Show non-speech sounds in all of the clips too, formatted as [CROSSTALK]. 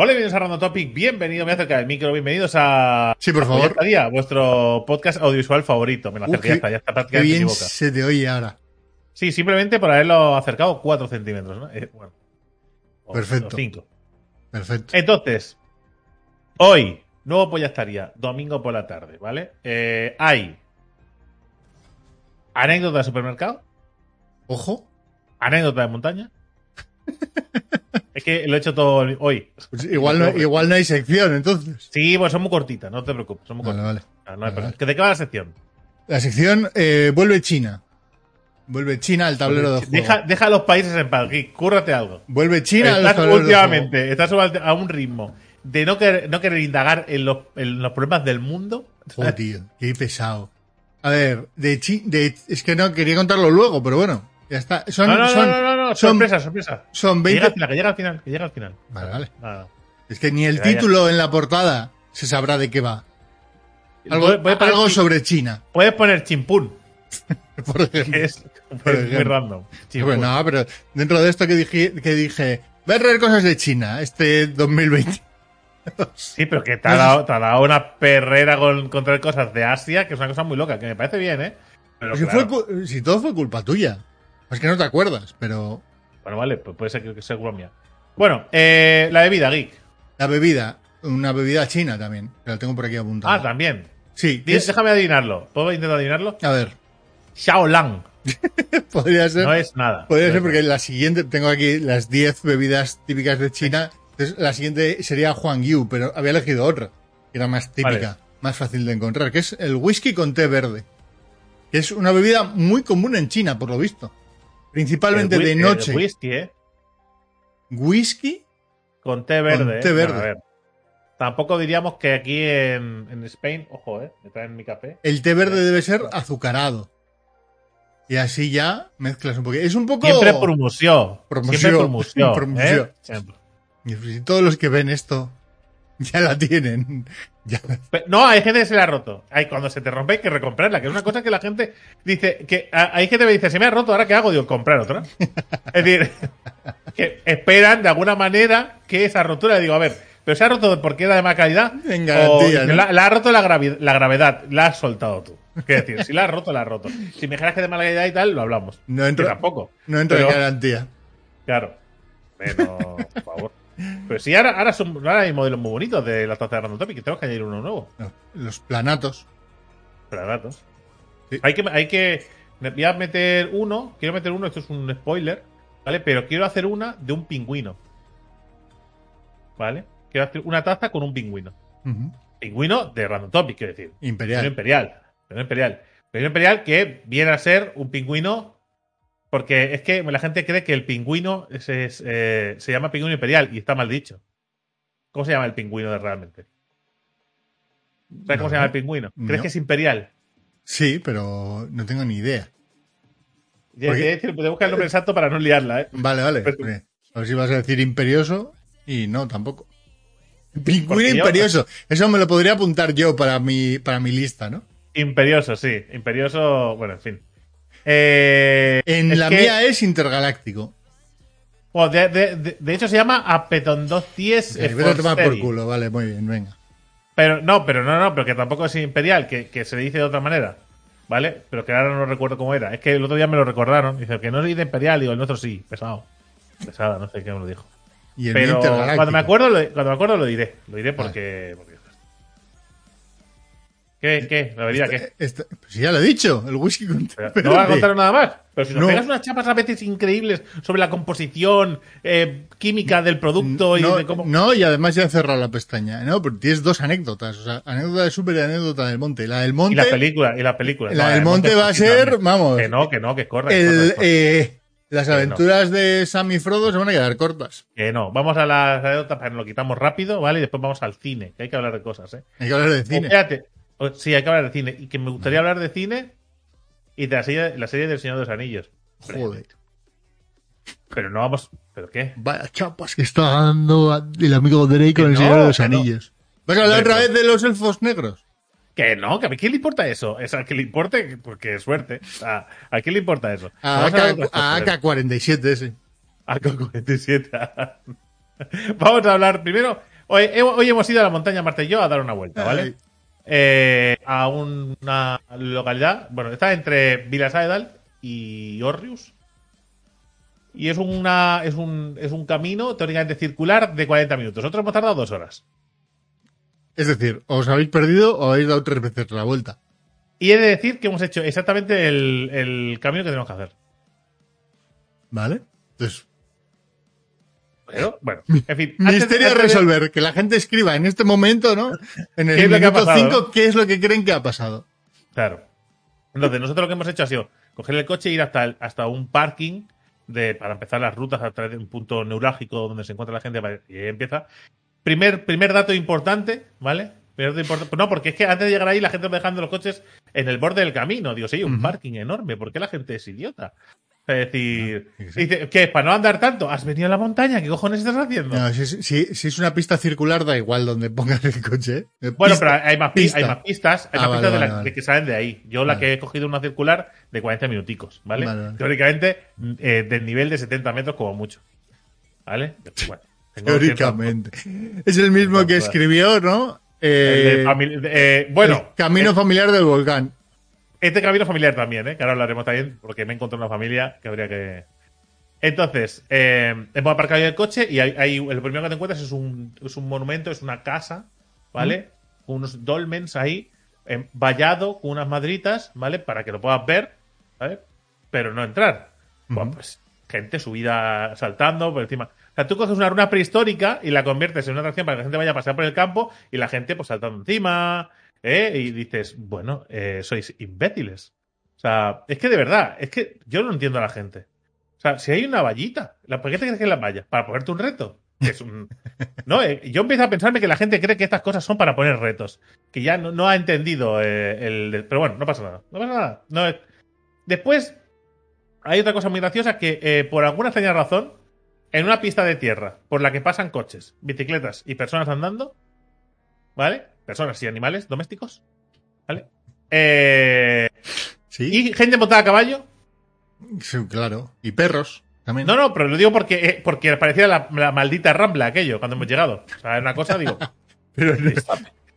Hola, bienvenidos a Random Topic, bienvenido, me acerca del micro, bienvenidos a... Sí, por favor. Día, vuestro podcast audiovisual favorito, me lo acerqué, ya está, ya está prácticamente bien se te oye ahora. Sí, simplemente por haberlo acercado 4 centímetros, ¿no? Eh, bueno. O- Perfecto. o cinco. Perfecto. Entonces, hoy, nuevo pollastaría, domingo por la tarde, ¿vale? Eh, hay anécdota de supermercado, Ojo. anécdota de montaña. [LAUGHS] es que lo he hecho todo hoy. Pues igual, no, igual no hay sección, entonces. Sí, pues son muy cortitas, no te preocupes, son muy Vale, cortitas. vale. Ah, no Vale, problema. vale. ¿Que ¿De qué va la sección? La sección eh, vuelve China. Vuelve China al tablero de juego. Deja, deja a los países en paz, Rick, cúrrate algo. Vuelve China al tablero de últimamente, estás a un ritmo de no querer, no querer indagar en los, en los problemas del mundo. juego. Oh, tío, qué pesado. A ver, de, Chi- de es que no quería contarlo luego, pero bueno, ya está. Son, No, no, no, son, no, no, no, son- sorpresa, sorpresa. son Que llega al 20. final, que llega al final, que llega al final. Vale, vale. Nada. Es que ni el título en la portada se sabrá de qué va. Algo, sobre China, Puedes poner chimpún, [LAUGHS] por ejemplo. que es, Por es muy random. Chimpún. Pues no, pero dentro de esto que dije, que dije, voy a traer cosas de China este 2020. [LAUGHS] Sí, pero que te ha dado, te ha dado una perrera con, con traer cosas de Asia, que es una cosa muy loca, que me parece bien, ¿eh? Pero si, claro. fue si todo fue culpa tuya. Es que no te acuerdas, pero Bueno, vale, pues puede ser que, sea mía. Bueno, eh, la bebida, Geek. la bebida, una bebida china también, que la tengo por aquí apuntada. Ah, también. Sí, es- Déjame adivinarlo. ¿Puedo intentar adivinarlo? a ver, Xiaolang. [LAUGHS] podría ser, No es nada. podría No ser porque nada. la siguiente, tengo aquí las 10 bebidas típicas de China, entonces la siguiente sería Huangyu, pero había elegido otra, que era más típica, Vale. más fácil de encontrar, que es el whisky con té verde, que es una bebida muy común en China, por lo visto. Principalmente El de el noche. whisky, ¿eh? Whisky Con té verde. té ¿eh? verde. Bueno, a ver. Tampoco diríamos que aquí en, en Spain, ojo, ¿eh? Me traen mi café. El té verde debe ser azucarado. Y así ya mezclas un poquito. Es un poco. Siempre promoció. Promoció. Siempre promoció. Promoció. [LAUGHS] ¿eh? Siempre. Y todos los que ven esto [LAUGHS] ya la tienen. Ya. No, hay gente que se la ha roto. Hay, cuando se te rompe hay que recomprarla, que es una cosa que la gente dice, que a- hay gente que me dice, se me ha roto, ¿ahora qué hago? Digo, comprar otra. [LAUGHS] es decir, que esperan de alguna manera que esa rotura, digo, a ver, pero se ha roto porque era de mala calidad. En garantía, o ¿no? la, la ha roto la, gravi- la gravedad, la has soltado tú. Quiero decir, si la has roto, la has roto. Si me dijeras que de mala calidad y tal, lo hablamos. No Que entra, tampoco. no entra Pero- en garantía. Claro. Pero, por favor. Pero sí, ahora, ahora, son, ahora hay modelos muy bonitos de la taza de Random Topic tenemos que añadir uno nuevo. No, los planatos. Sí. Hay que, hay que. Voy a meter uno. Quiero meter uno, esto es un spoiler. ¿Vale? Pero quiero hacer una de un pingüino. ¿Vale? Quiero hacer una taza con un pingüino. Pingüino de Random Topic, quiero decir. Pingüino Imperial. imperial. Pingüino imperial. Pingüino imperial que viene a ser un pingüino. Porque es que la gente cree que el pingüino es- es, eh, se llama pingüino imperial y está mal dicho. ¿Cómo se llama el pingüino de realmente? ¿Sabes cómo se llama el pingüino? ¿Crees No. que es imperial? Sí, pero no tengo ni idea. Ya, ¿Por qué? te- busca el nombre exacto para no liarla, ¿eh? Vale, vale. Porque A ver si vas a decir imperioso y no, tampoco. Pingüino Porque yo- imperioso. Eso me lo podría apuntar yo para mi, para mi lista, ¿no? Imperioso, sí. Imperioso, bueno, en fin. Eh, En la que- mía es intergaláctico. bueno, de, de- de- de hecho, se llama Apetondosties Eh, vete a tomar por culo, vale, muy bien, venga. Pero no, pero no, no, pero que tampoco es imperial, que, que se le dice de otra manera. ¿Vale? Pero que ahora no recuerdo cómo era. Es que el otro día me lo recordaron. Dice que no es de imperial, digo, el nuestro sí, pesado. Pesada, no sé qué me lo dijo. Y el Pero cuando me acuerdo, lo, cuando me acuerdo lo diré. Lo diré porque. porque- ¿Qué? ¿Qué? ¿La bebida qué? Este- pues ya lo he dicho, el whisky con té no vas a contar nada más. Pero si nos No. pegas unas chapas a veces increíbles sobre la composición eh, química del producto y no, de cómo. no, y además ya he cerrado la pestaña. No, porque tienes dos anécdotas. O sea, anécdota de Super y anécdota del monte. La del monte. y la película, y la película. La No, del el monte va a ser, vamos. Que no, que no, que corre. el, corre, que corre. eh, Las aventuras de Sam y Frodo se van a quedar cortas. Que no, vamos a las anécdotas, para que lo quitamos rápido, ¿vale? Y después vamos al cine, que hay que hablar de cosas, ¿eh? Hay que hablar de cine. o- sí, hay que hablar de cine. Y que me gustaría hablar de cine y de la serie, la serie del Señor de los Anillos. Joder. Pero no vamos. ¿Pero qué? Vaya chapas que está dando el amigo Drake con el no, Señor de los no. Anillos. ¿Vas a hablar otra no. vez de los elfos negros? Que no, que a quién le importa eso. O sea, que le importe, porque suerte. O sea, ¿A quién le importa eso? A Vamos a hablar de AK, otras a cosas. AK-47 ese. AK-47. [LAUGHS] Vamos a hablar primero. Hoy, he- hoy hemos ido a la montaña Marte y yo a dar una vuelta, ¿vale? Ay. Eh, a una localidad, bueno, está entre Vilasaedal y Orrius. Y es una es un, es un camino teóricamente circular de 40 minutos. Nosotros hemos tardado dos horas. Es decir, os habéis perdido o habéis dado tres veces la vuelta. Y he de decir que hemos hecho exactamente el, el camino que tenemos que hacer. ¿Vale? Entonces, Pero, [LAUGHS] bueno, en fin. misterio a de- resolver. Que la gente escriba en este momento, ¿no? En ¿Qué el minuto pasado, 5, no? ¿qué es lo que creen que ha pasado? Claro. Entonces, nosotros lo que hemos hecho ha sido coger el coche e ir hasta, el- hasta un parking de, para empezar las rutas a través de un punto neurálgico donde se encuentra la gente y ahí empieza. Primer, primer dato importante, ¿vale? Primer dato importante. No, porque es que antes de llegar ahí la gente va dejando los coches en el borde del camino. Digo, sí, un parking enorme. ¿Por qué la gente es idiota? Es decir, Ah, sí. dice, ¿qué? ¿Para no andar tanto? ¿Has venido a la montaña? ¿Qué cojones estás haciendo? No, si, es- si- si es una pista circular, da igual donde pongas el coche. ¿eh? Bueno, Pista- pero hay más, pi- pista. hay más pistas, hay Ah, más vale, pistas de, vale, la- vale. de que salen de ahí. Yo la que he cogido una circular de 40 minuticos, ¿vale? Teóricamente, eh, del nivel de 70 metros como mucho. ¿Vale? Bueno, Teóricamente. Es el mismo que escribió, ¿no? cierto- el de Eh, eh, bueno, el camino eh, familiar del volcán. Este camino familiar también, ¿eh? Que ahora hablaremos también, porque me he encontrado una familia que habría que. Entonces, eh, hemos aparcado el coche y hay, hay- el primero que te encuentras es un, es un monumento, es una casa, ¿vale? Con unos dolmens ahí, eh, vallado con unas madritas, ¿vale? Para que lo puedas ver, ¿vale? Pero no entrar. Bueno, pues gente subida saltando por encima. O sea, tú coges una runa prehistórica y la conviertes en una atracción para que la gente vaya a pasear por el campo y la gente pues saltando encima, ¿eh? Y dices, bueno, eh, sois imbéciles. O sea, es que de verdad, es que yo no entiendo a la gente. O sea, si hay una vallita, ¿la- ¿por qué te crees que es la valla? ¿Para ponerte un reto? Es un... [LAUGHS] No, eh, yo empiezo a pensarme que la gente cree que estas cosas son para poner retos. Que ya no, no ha entendido el... Pero bueno, no pasa nada. No pasa nada. No es- Después, hay otra cosa muy graciosa que, por alguna extraña razón, en una pista de tierra por la que pasan coches, bicicletas y personas andando, ¿vale? Personas y animales domésticos, ¿vale? Eh, Sí, y gente montada a caballo. Sí, claro. Y perros también. No, no, pero lo digo porque, eh, porque parecía la, la maldita rambla aquello cuando hemos llegado. O sea, era una cosa, digo, [LAUGHS] pero, no,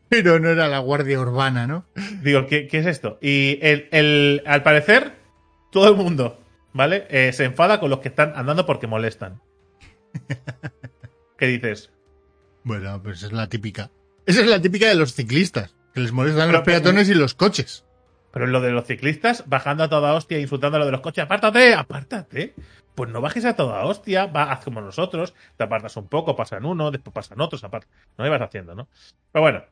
pero no era la guardia urbana, ¿no? digo ¿qué, qué es esto? Y el, el- al parecer, todo el mundo, ¿vale? Eh, se enfada con los que están andando porque molestan. [LAUGHS] ¿Qué dices? Bueno, pues es la típica. Esa es la típica de los ciclistas, que les molestan Pero- los peatones y los coches. Pero en lo de los ciclistas, bajando a toda hostia, insultando a lo de los coches, apártate, apártate. Pues no bajes a toda hostia, va, haz como nosotros, te apartas un poco, pasan uno, después pasan otros, aparte. No ibas haciendo, ¿no? Pero bueno,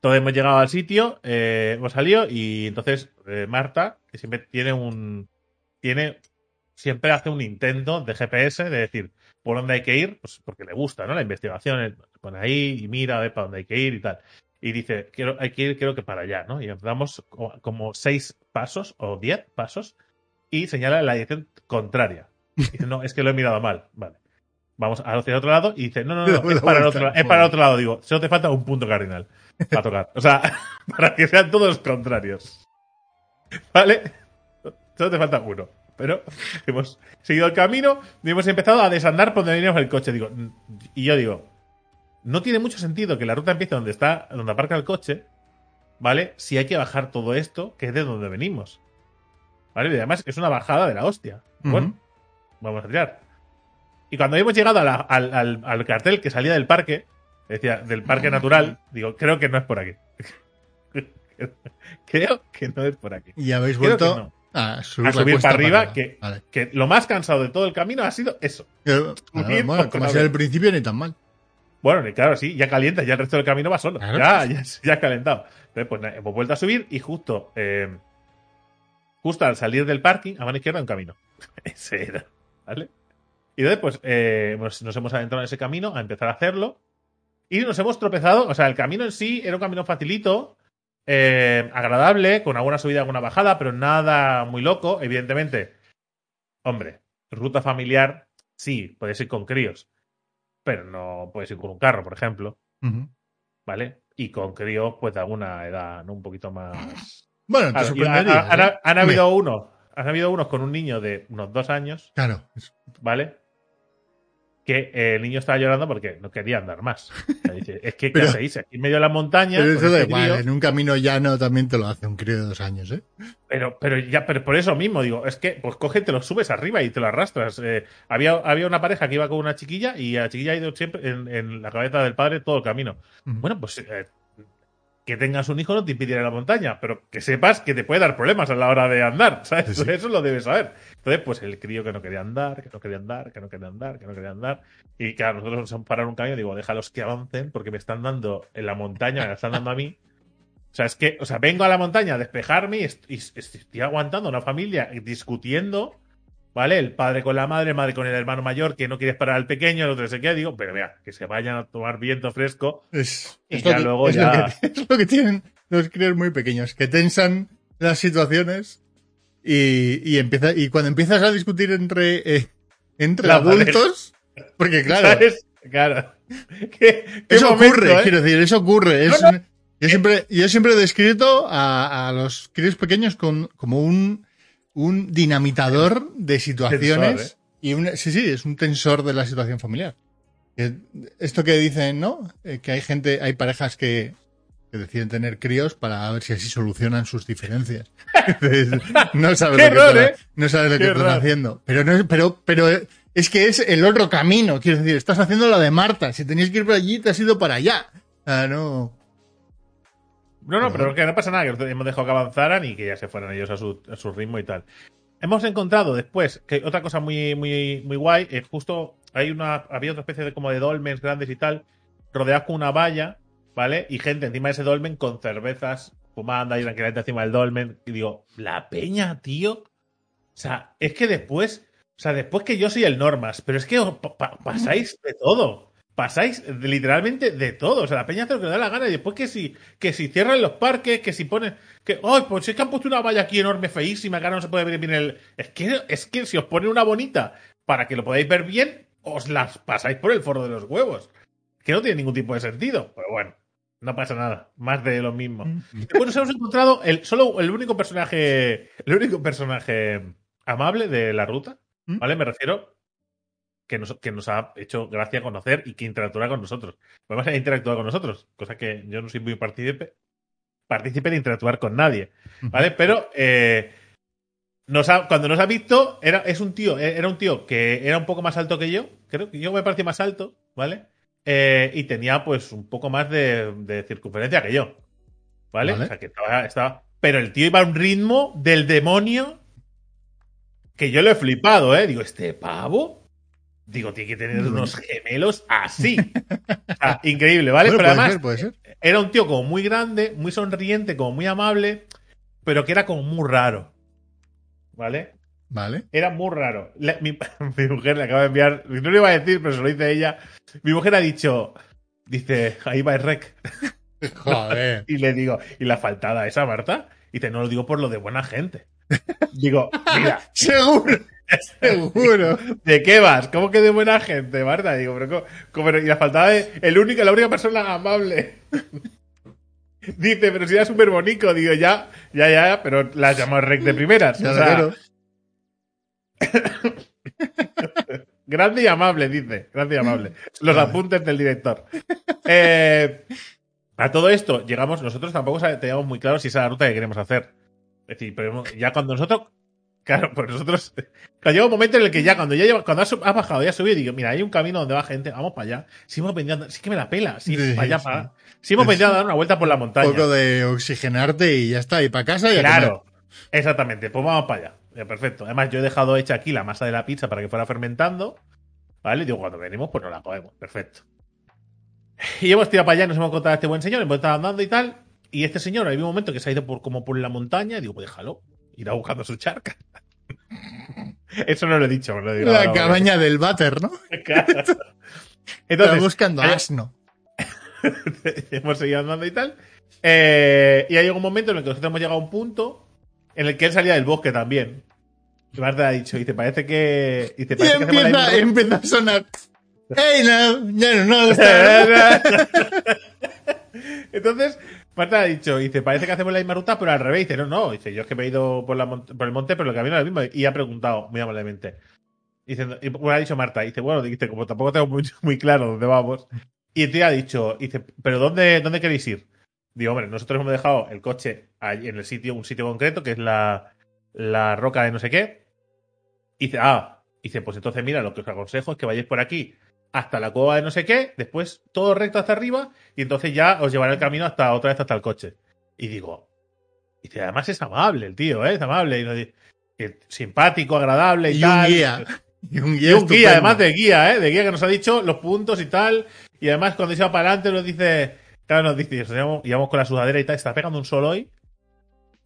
todos hemos llegado al sitio, eh, hemos salido y entonces eh, Marta, que siempre tiene un. Tiene. Siempre hace un intento de GPS de decir por dónde hay que ir, pues porque le gusta, ¿no? La investigación, pone ahí y mira a ver para dónde hay que ir y tal. Y dice, quiero, hay que ir, creo que para allá, ¿no? Y damos co- como seis pasos o diez pasos y señala la dirección contraria. Y dice, no, es que lo he mirado mal. Vale. Vamos hacia el otro lado y dice, no, no, no, [LAUGHS] es para, el otro, es para el otro lado. Digo, solo te falta un punto cardinal para tocar. O sea, [LAUGHS] para que sean todos contrarios. ¿Vale? Solo te falta uno. Pero hemos seguido el camino y hemos empezado a desandar por donde veníamos el coche. Digo, y yo digo, no tiene mucho sentido que la ruta empiece donde está, donde aparca el coche, ¿vale? Si hay que bajar todo esto, que es de donde venimos. ¿Vale? Y además es una bajada de la hostia. Bueno, vamos a tirar. Y cuando hemos llegado a la- al, al- al cartel que salía del parque, decía, del parque natural, digo, creo que no es por aquí. [LAUGHS] creo que no es por aquí. Y habéis Creo vuelto no. a subir, A para arriba, que, Vale. que lo más cansado de todo el camino ha sido eso. Pero, bueno, como sea el principio, ni tan mal. Bueno, y claro, sí, ya calienta, ya el resto del camino va solo. Claro. Ya, ya, ya ha calentado. Entonces, pues hemos vuelto a subir y justo, eh, justo al salir del parking, a mano izquierda un camino. [LAUGHS] Ese era, ¿vale? Y entonces, pues, eh, nos hemos adentrado en ese camino a empezar a hacerlo. Y nos hemos tropezado. O sea, el camino en sí era un camino facilito, eh, agradable, con alguna subida, alguna bajada, pero nada muy loco. Evidentemente, hombre, ruta familiar, sí, puedes ir con críos, pero no puedes ir con un carro, por ejemplo. ¿vale? Y con críos, pues de alguna edad, ¿no? Un poquito más. Bueno, te sorprendería. ha- han, ¿eh? han habido unos, han habido unos con un niño de unos dos años, Claro. ¿vale? Que eh, el niño estaba llorando porque no quería andar más. O sea, dice, es que, ¿qué [LAUGHS] Pero- hacéis? Aquí en medio de la montaña. Pero eso da igual, en un camino llano también te lo hace un crío de dos años, ¿eh? Pero, pero ya, pero por eso mismo, digo, es que, pues coge, te lo subes arriba y te lo arrastras. Eh, había, había una pareja que iba con una chiquilla y la chiquilla ha ido siempre en, en la cabeza del padre todo el camino. Bueno, pues eh, que tengas un hijo no te impide ir a la montaña, pero que sepas que te puede dar problemas a la hora de andar, [LAUGHS] ¿sabes? Sí, sí. Eso lo debes saber. Entonces, pues el crío que no quería andar, que no quería andar, que no quería andar, que no quería andar. Y claro, nosotros nos hemos parado un camino y digo, déjalos que avancen porque me están dando en la montaña, me la están dando a mí. O sea, es que, o sea, vengo a la montaña a despejarme y est- y est- estoy aguantando una familia discutiendo, ¿vale? El padre con la madre, el madre con el hermano mayor que no quiere esperar al pequeño, el otro se queda, digo, pero vea, que se vayan a tomar viento fresco. Es, Y es ya lo que, luego es ya- Lo que, [LAUGHS] es lo que tienen los críos muy pequeños, que tensan las situaciones y, y, empieza, y cuando empiezas a discutir entre, eh, entre La madre. adultos, porque claro, ¿Sabes? Claro. [LAUGHS] ¿Qué, qué eso momento, ocurre, eh? quiero decir, eso ocurre. Es- No, Yo, siempre, yo siempre he descrito a, a los críos pequeños con, como un, un dinamitador de situaciones. Tensor, ¿eh? y un, sí, sí, es un tensor de la situación familiar. Que- Esto que dicen, ¿no? Eh, que hay gente, hay parejas que, que deciden tener críos para ver si así solucionan sus diferencias. [LAUGHS] No sabes [LAUGHS] lo que, ¿eh? no sabes lo error. haciendo. Pero no, pero, pero es que es el otro camino. Quiero decir, estás haciendo la de Marta. Si tenías que ir por allí, te has ido para allá. Ah, no. No, no, pero que no pasa nada, que hemos dejado que avanzaran y que ya se fueran ellos a su, a su ritmo y tal. Hemos encontrado después que otra cosa muy, muy, muy guay, es justo hay una, había otra especie de como de dolmens grandes y tal, rodeados con una valla, ¿vale? Y gente encima de ese dolmen con cervezas, fumando ahí tranquilamente encima del dolmen. Y digo, la peña, tío. O sea, es que después, o sea, después que yo soy el normas, pero es que os pa- pa- pasáis de todo. Pasáis literalmente de todo. O sea, la peña hace lo que le da la gana. Y después que si, que si cierran los parques, que si ponen. Que, ¡ay! pues es que han puesto una valla aquí enorme, feísima, que ahora no se puede ver bien el. Es que, es que si os ponen una bonita para que lo podáis ver bien, os las pasáis por el foro de los huevos. Que no tiene ningún tipo de sentido. Pero bueno, no pasa nada. Más de lo mismo. Después nos hemos encontrado el, solo el único personaje. El único personaje amable de la ruta. ¿Mm? ¿Vale? Me refiero que nos, que nos ha hecho gracia conocer y que interactúa con nosotros. Además, ha interactuado con nosotros, cosa que yo no soy muy partícipe, partícipe de interactuar con nadie. ¿Vale? Pero eh, nos ha- cuando nos ha visto, era, es un tío, eh, era un tío que era un poco más alto que yo. Creo que yo me parecía más alto, ¿vale? Eh, y tenía pues un poco más de, de circunferencia que yo. ¿Vale? Vale. O sea que estaba, estaba. Pero el tío iba a un ritmo del demonio que yo lo he flipado, ¿eh? Digo, este pavo. Digo, tiene que tener unos gemelos así. [LAUGHS] Increíble, ¿vale? Bueno, pero además, ser, puede ser. era un tío como muy grande, muy sonriente, como muy amable, pero que era como muy raro. ¿Vale? Vale. Era muy raro. La- mi, [LAUGHS] mi mujer le acaba de enviar, no lo iba a decir, pero se lo dice ella. Mi mujer ha dicho, dice, ahí va el rec. [LAUGHS] Joder. Y le digo, ¿y la faltada esa, Marta? Y dice, no lo digo por lo de buena gente. Digo, mira, Seguro. Seguro. ¿de qué vas? ¿Cómo que de buena gente, Marta? Digo, pero, ¿cómo- y la faltada de el único, la única persona amable. [LAUGHS] Dice, pero si era súper bonito. Digo, ya, ya, ya, pero la llamó rec de primeras. Ya o sea. [LAUGHS] Grande y amable, dice. Grande y amable. Los apuntes del director. Eh, a todo esto, llegamos, nosotros tampoco teníamos muy claro si esa es la ruta que queremos hacer. Es decir, pero ya cuando nosotros. Claro, pues nosotros. Claro, llega un momento en el que ya, cuando ya lleva, cuando has, has bajado, ya has subido, digo, mira, hay un camino donde va gente, vamos para allá. Si hemos andar- sí que me la pela, sí, Sí, para allá, sí. para. Si hemos venido a dar una vuelta por la Un montaña. poco de oxigenarte y ya está. Y para casa y a. Claro, exactamente. Pues vamos para allá. Ya, perfecto. Además, yo he dejado hecha aquí la masa de la pizza para que fuera fermentando. ¿Vale? Digo, cuando venimos, pues nos la comemos. Perfecto. Y hemos tirado para allá, nos hemos encontrado a este buen señor, hemos estado andando y tal. Y este señor, hay un momento que se ha ido por, como por la montaña, y digo, pues déjalo. Irá buscando su charca. [LAUGHS] Eso no lo he dicho, lo digo La cabaña del váter, ¿no? [LAUGHS] Claro. Está Entonces, buscando asno. [LAUGHS] hemos seguido andando y tal. Eh, y hay un momento en el que nosotros hemos llegado a un punto en el que él salía del bosque también. Y Marta ha dicho, dice, parece que. Y parece que hacemos la empieza, misma- empieza a sonar. ¡Ey, no! No, no está. Entonces, Marta ha dicho, dice, parece que hacemos la misma ruta, pero al revés. Dice, no, no, dice, yo es que me he ido por, la por el monte, pero el camino es el mismo. Y ha preguntado muy amablemente. Dice, y bueno, ha dicho Marta, dice, bueno, dice, como tampoco tengo muy, muy claro dónde vamos. Y el tío ha dicho, dice, pero ¿dónde, dónde queréis ir? Digo, hombre, nosotros hemos dejado el coche en el sitio, un sitio concreto, que es la, la roca de no sé qué. Y dice, ah, dice, pues entonces mira, lo que os aconsejo es que vayáis por aquí hasta la cueva de no sé qué, después todo recto hasta arriba, y entonces ya os llevará el camino hasta otra vez hasta el coche. Y digo, dice, además es amable el tío, ¿eh? es amable, y nos simpático, agradable y, Y un tal. guía. Y un [LAUGHS] Y guía. un guía, además de guía, ¿eh? De guía que nos ha dicho los puntos y tal. Y además, cuando se va para adelante, nos dice. Claro, nos dice, íbamos con la sudadera y tal. Está pegando un sol hoy.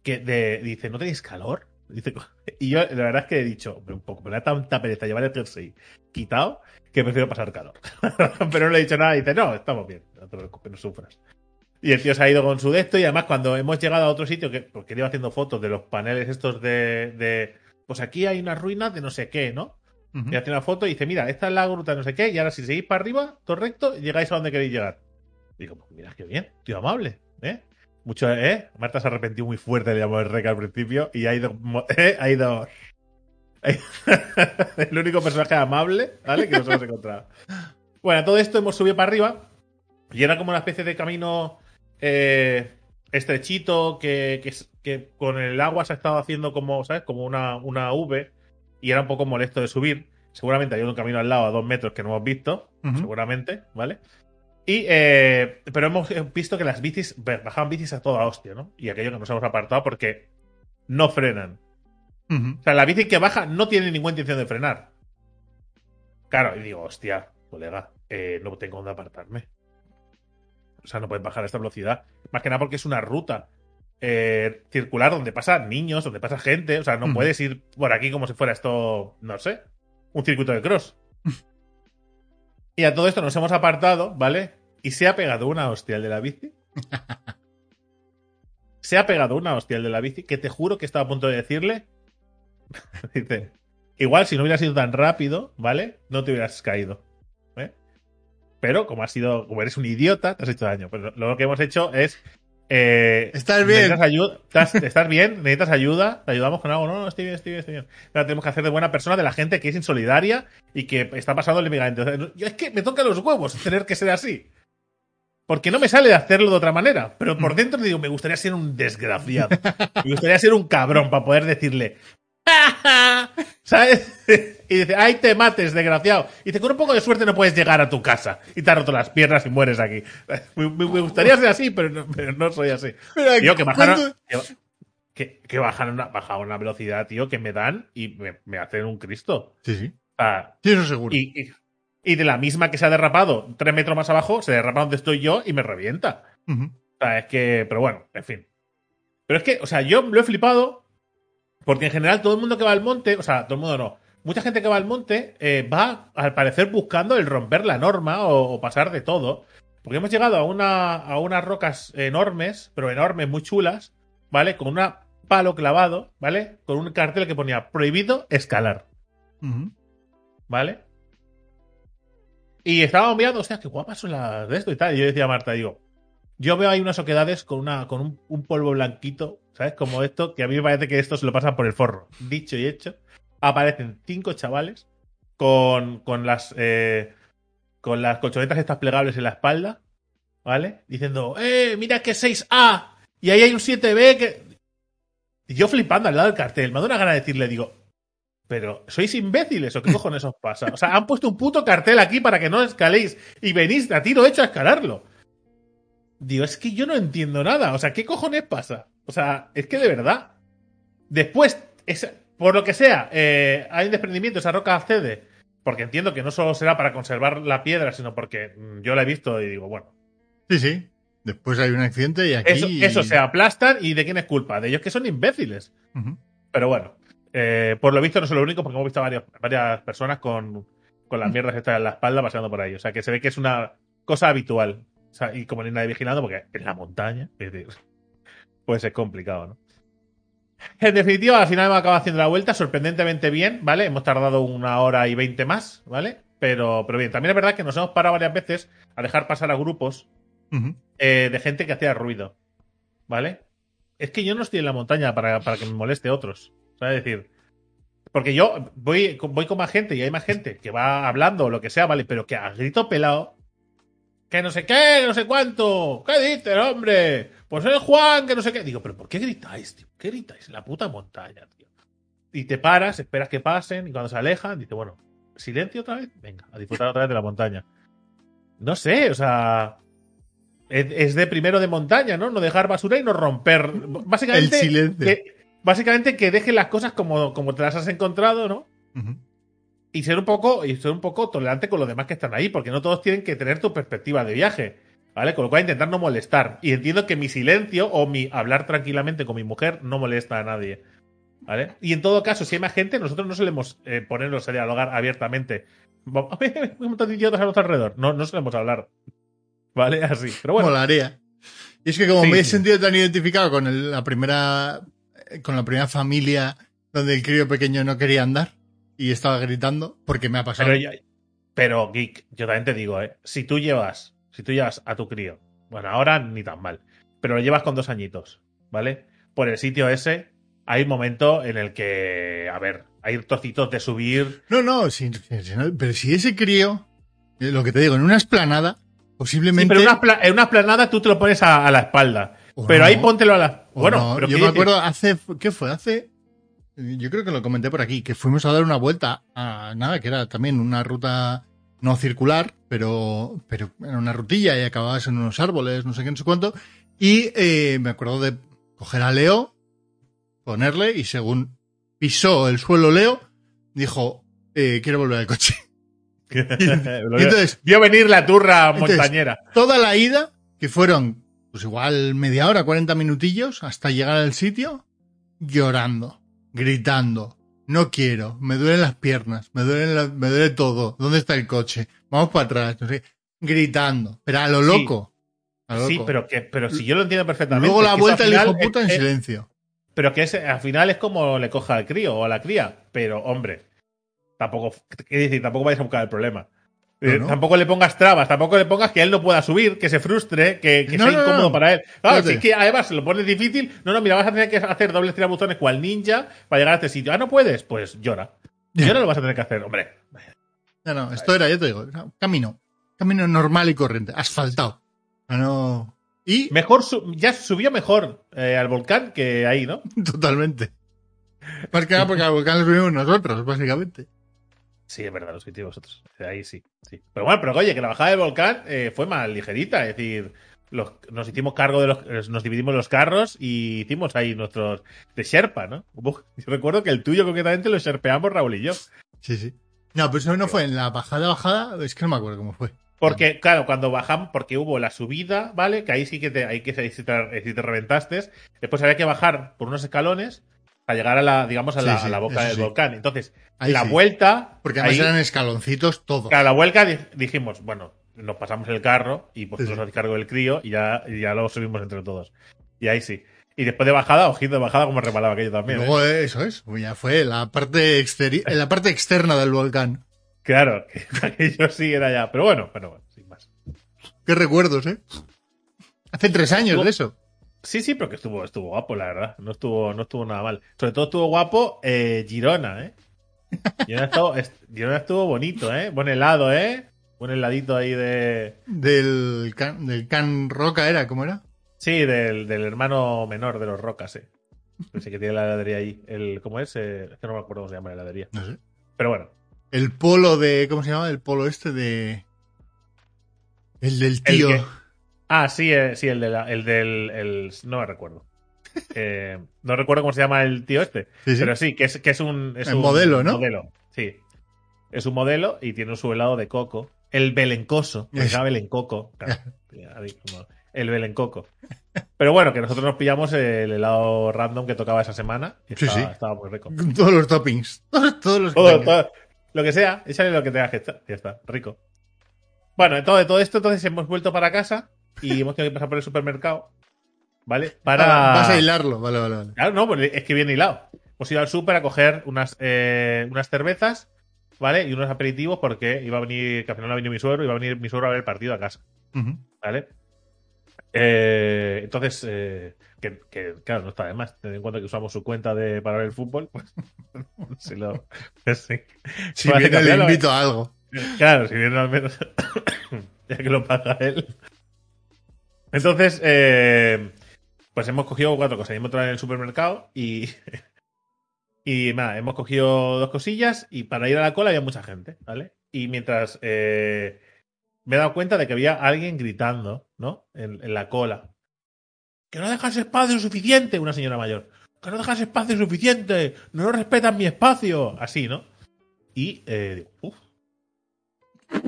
Que de, dice, ¿no tenéis calor? Dice, [LAUGHS] y yo, la verdad es que he dicho, un poco, me da tanta pereza llevar el jersey quitado que prefiero pasar calor. [LAUGHS] pero no le he dicho nada. Y dice, no, estamos bien. No te preocupes, no sufras. Y el tío se ha ido con su de esto. Y además, cuando hemos llegado a otro sitio, que, porque iba haciendo fotos de los paneles estos de. de pues aquí hay unas ruinas de no sé qué, ¿no? Ujú. Y hace una foto y dice, mira, esta es la gruta no sé qué, y ahora si seguís para arriba, todo recto, llegáis a donde queréis llegar. Digo, pues mira, qué bien, tío amable, ¿eh? Mucho, ¿eh? Marta se arrepintió muy fuerte de llamar Rec al principio y ha ido, [LAUGHS] ¿eh? Ha ido... [LAUGHS] el único personaje amable, ¿vale? Que nos hemos encontrado. Bueno, todo esto hemos subido para arriba y era como una especie de camino eh, estrechito que, que, que con el agua se ha estado haciendo como, ¿sabes? Como una, una V y era un poco molesto de subir. Seguramente hay un camino al lado a dos metros que no hemos visto, seguramente, ¿vale? Y, eh, pero hemos visto que las bicis bajaban bicis a toda hostia, ¿no? Y aquello que nos hemos apartado porque no frenan. O sea, la bici que baja no tiene ninguna intención de frenar. Claro, y digo, hostia, colega, eh, no tengo dónde apartarme. O sea, no puedes bajar a esta velocidad. Más que nada porque es una ruta eh, circular donde pasan niños, donde pasa gente. O sea, no puedes ir por aquí como si fuera esto, no sé, un circuito de cross. y a todo esto nos hemos apartado, ¿vale? Y se ha pegado una hostia el de la bici. se ha pegado una hostia el de la bici que te juro que estaba a punto de decirle. [LAUGHS] Dice, igual si no hubiera sido tan rápido, ¿vale? No te hubieras caído. ¿eh? Pero como has sido, como eres un idiota, te has hecho daño. Pero lo que hemos hecho es. Eh, Estás bien. necesitas ayuda, estás, estás bien, necesitas ayuda, te ayudamos con algo. No, no, estoy bien, estoy bien, estoy bien. Ahora tenemos que hacer de buena persona de la gente que es insolidaria y que está pasando el inmigrante. O sea, yo es que me toca los huevos tener que ser así. Porque no me sale de hacerlo de otra manera. Pero por dentro digo, me gustaría ser un desgraciado. [LAUGHS] Me gustaría ser un cabrón para poder decirle. "Ja, [LAUGHS] ja", ¿Sabes? Y dice, ay, te mates, desgraciado. Y dice, con un poco de suerte no puedes llegar a tu casa. Y te has roto las piernas y mueres aquí. Me, me- me gustaría ser así, pero no, pero no soy así. Pero, Tío, que bajaron. ¿cuánto- Que, que bajaron una, bajaron una velocidad, tío, que me dan y me, me hacen un Cristo. Sí, sí. Sea, Sí, eso seguro. y, y- y de la misma que se ha derrapado tres metros más abajo, se derrapa donde estoy yo y me revienta. O sea, es que, pero bueno, en fin. Pero es que, o sea, yo lo he flipado porque en general todo el mundo que va al monte, o sea, todo el mundo no, mucha gente que va al monte eh, va al parecer buscando el romper la norma o, o pasar de todo. Porque hemos llegado a, una, a unas rocas enormes, pero enormes, muy chulas, ¿vale? Con un palo clavado, ¿vale? Con un cartel que ponía prohibido escalar. ¿vale? Y estábamos mirando, hostia, qué guapas son las de esto y tal. Y yo decía a Marta, digo, yo veo ahí unas oquedades con, una, con un, un polvo blanquito, ¿sabes? Como esto, que a mí me parece que esto se lo pasan por el forro. Dicho y hecho, aparecen cinco chavales con, con las eh, con las colchonetas estas plegables en la espalda, ¿vale? Diciendo, ¡eh, mira que 6A! Y ahí hay un 7B que... Y yo flipando al lado del cartel, me da una gana de decirle, digo, pero, ¿sois imbéciles o qué cojones os pasa? O sea, han puesto un puto cartel aquí para que no escaléis y venís a tiro hecho a escalarlo. Digo, es que yo no entiendo nada. O sea, ¿qué cojones pasa? O sea, es que de verdad. Después, es- por lo que sea, eh, hay un desprendimiento, esa roca accede. Porque entiendo que no solo será para conservar la piedra, sino porque mm, yo la he visto y digo, bueno, Sí, sí. Después hay un accidente y aquí. eso, eso se aplastan y ¿de quién es culpa? De ellos que son imbéciles. Pero bueno, Eh, por lo visto no soy lo único, porque hemos visto a varios- varias personas con, con las mierdas estas en la espalda paseando por ahí. O sea, que se ve que es una cosa habitual. O sea, y como ni nadie vigilando, porque en la montaña, [LAUGHS] es pues es complicado, ¿no? En definitiva, al final hemos acabado haciendo la vuelta sorprendentemente bien, ¿vale? Hemos tardado una hora y veinte más, ¿vale? Pero, pero bien, también es verdad que nos hemos parado varias veces a dejar pasar a grupos eh, de gente que hacía ruido, ¿vale? Es que yo no estoy en la montaña para, para que me moleste otros, ¿sabes? Es decir, porque yo voy, voy con más gente y hay más gente que va hablando o lo que sea, ¿vale? Pero que a grito pelado, que no sé qué, que no sé cuánto, ¿qué dices, hombre? Pues es Juan, que no sé qué. Digo, pero ¿por qué gritáis, tío? ¿Qué gritáis en la puta montaña, tío? Y te paras, esperas que pasen y cuando se alejan, dices, bueno, silencio otra vez, venga, a disfrutar otra vez de la montaña. No sé, o sea, es, es de primero de montaña, ¿no? No dejar basura y no romper. [LAUGHS] Básicamente, El silencio. Que, básicamente que dejes las cosas como, como te las has encontrado, ¿no? Y ser un poco, y ser un poco tolerante con los demás que están ahí, porque no todos tienen que tener tu perspectiva de viaje. ¿Vale? Con lo cual intentar no molestar. Y entiendo que mi silencio o mi hablar tranquilamente con mi mujer no molesta a nadie. ¿Vale? Y en todo caso, si hay más gente, nosotros no solemos eh, ponernos a dialogar abiertamente. [LAUGHS] Un montón de idiotas a nuestro alrededor. No, no solemos hablar. ¿Vale? Así. Pero bueno. Molaría. Y es que como Sí, me he sentido tan identificado con el- la primera con la primera familia donde el crío pequeño no quería andar y estaba gritando porque me ha pasado. Pero, pero, Geek, yo también te digo, ¿eh? Si tú llevas, si tú llevas a tu crío, bueno, ahora ni tan mal, pero lo llevas con dos añitos, ¿vale? Por el sitio ese, hay un momento en el que, a ver, hay trocitos de subir. No, no, si- si- si no, pero si ese crío, eh, lo que te digo, en una esplanada, Sí, posiblemente. pero en una, pla- en una planada tú te lo pones a, a la espalda. Pero no, ahí póntelo a la. Bueno, no. pero yo ¿qué me dices? acuerdo hace, ¿qué fue? Hace, yo creo que lo comenté por aquí, que fuimos a dar una vuelta a nada, que era también una ruta no circular, pero, pero era una rutilla y acababas en unos árboles, no sé qué, no sé cuánto. Y eh, me acuerdo de coger a Leo, ponerle y según pisó el suelo Leo, dijo, eh, quiero volver al coche. [LAUGHS] Entonces, vio venir la turra Entonces, montañera. toda la ida, que fueron pues igual media hora, 40 minutillos, hasta llegar al sitio, llorando, gritando, no quiero, me duelen las piernas, me duele, la- me duele todo, ¿dónde está el coche? Vamos para atrás, no sé, gritando, pero a lo Sí. loco. a lo Sí, loco. pero, que, pero si yo lo entiendo perfectamente. Luego la vuelta al hijo puta es- en es- silencio. Pero que ese, al final es como le coja al crío o a la cría. Pero, hombre, tampoco, decir, tampoco vais a buscar el problema. No, Eh, no. Tampoco le pongas trabas, tampoco le pongas que él no pueda subir, que se frustre, que, que No, sea incómodo para él. Claro, Fíjate. si es que además se lo pones difícil, no, no, mira, vas a tener que hacer dobles tirabuzones cual ninja para llegar a este sitio. Ah, no puedes, pues llora. [LAUGHS] Llora lo vas a tener que hacer, hombre. No, no, esto era, ya te digo, camino, camino normal y corriente, asfaltado. Ah, No, y Mejor, ya subió mejor eh, al volcán que ahí, ¿no? [LAUGHS] totalmente. Más que nada porque al volcán lo subimos nosotros, básicamente. Sí, es verdad, lo subiste vosotros. Ahí sí, sí. Pero bueno, pero oye, que la bajada del volcán eh, fue más ligerita. Es decir, los- nos hicimos cargo de los. eh, Nos dividimos los carros y hicimos ahí nuestros. de Sherpa, ¿no? Uf, [LAUGHS] yo recuerdo que el tuyo concretamente lo sherpeamos Raúl y yo. Sí, sí. No, pero eso no fue en la bajada, bajada, es que no me acuerdo cómo fue. Porque, claro, cuando bajamos, porque hubo la subida, ¿vale? Que ahí sí que te, ahí que sí te, sí te reventaste. Después había que bajar por unos escalones para llegar a la, digamos, a la, Sí, sí, a la boca del sí. volcán. Entonces, Ahí la vuelta. Porque además ahí- eran escaloncitos todos. A la vuelta di- dijimos, bueno, nos pasamos el carro y vosotros os hacéis cargo del crío y ya, y ya lo subimos entre todos. Y ahí sí. Y después de bajada, ojito de bajada, como rebalaba aquello también. luego eh, eso es, ya fue la parte la parte externa del volcán. [LAUGHS] Claro, que [LAUGHS] aquello sí era ya. Pero bueno, pero bueno, sin más. Qué recuerdos, ¿eh? Hace tres años de eso. Sí, sí, pero que estuvo, estuvo guapo, la verdad. No estuvo, no estuvo nada mal. Sobre todo estuvo guapo eh, Girona, ¿eh? [LAUGHS] Girona estuvo, est- Girona estuvo bonito, ¿eh? Buen helado, ¿eh? Buen heladito ahí de. Del can, del can Roca era, ¿cómo era? Sí, del, del hermano menor de los Rocas, ¿eh? Ese que tiene la heladería ahí. El, ¿Cómo es? Eh, es que no me acuerdo cómo se llama la heladería. No sé. Pero bueno. El polo de, ¿cómo se llama? El polo este de... El del tío. que- Ah, sí, eh, sí, el, de la- el del. el- no me recuerdo. [LAUGHS] Eh, no recuerdo cómo se llama el tío este. Sí, sí. Pero sí, que es, que es un. Es El un modelo, ¿no? Modelo, sí. Es un modelo y tiene su helado de coco. El belencoso. se llama belencoco. [LAUGHS] Claro. El belencoco. Pero bueno, que nosotros nos pillamos el helado random que tocaba esa semana. Y Sí, estaba, sí. estaba muy rico. Todos los toppings. Todos, todos los Todo. Lo que sea, échale lo que tengas que echar. Ya está, rico. Bueno, de todo esto, entonces hemos vuelto para casa y hemos tenido que pasar por el supermercado. ¿Vale? Para. Ah, vas a hilarlo. Vale, vale, vale. Claro, no, pues es que viene hilado. Hemos ido al súper a coger unas, eh, unas cervezas, ¿vale? Y unos aperitivos porque iba a venir, que al final no ha venido mi suegro, iba a venir mi suegro a ver el partido a casa. ¿vale? Eh, entonces, eh, que, que, claro, no está de más, teniendo en cuenta que usamos su cuenta de, para ver el fútbol, pues [LAUGHS] si lo. sí. Si viene, le invito a algo. Claro, si viene al menos. [COUGHS] ya que lo paga él. Entonces, eh, pues hemos cogido cuatro cosas. Hemos entrado en el supermercado y. [LAUGHS] Y nada, hemos cogido dos cosillas y para ir a la cola había mucha gente, ¿vale? Y mientras eh, me he dado cuenta de que había alguien gritando, ¿no? En, la cola. Que no dejas espacio suficiente, una señora mayor. Que no dejas espacio suficiente, no respetan mi espacio. Así, ¿no? Y eh, digo, uff.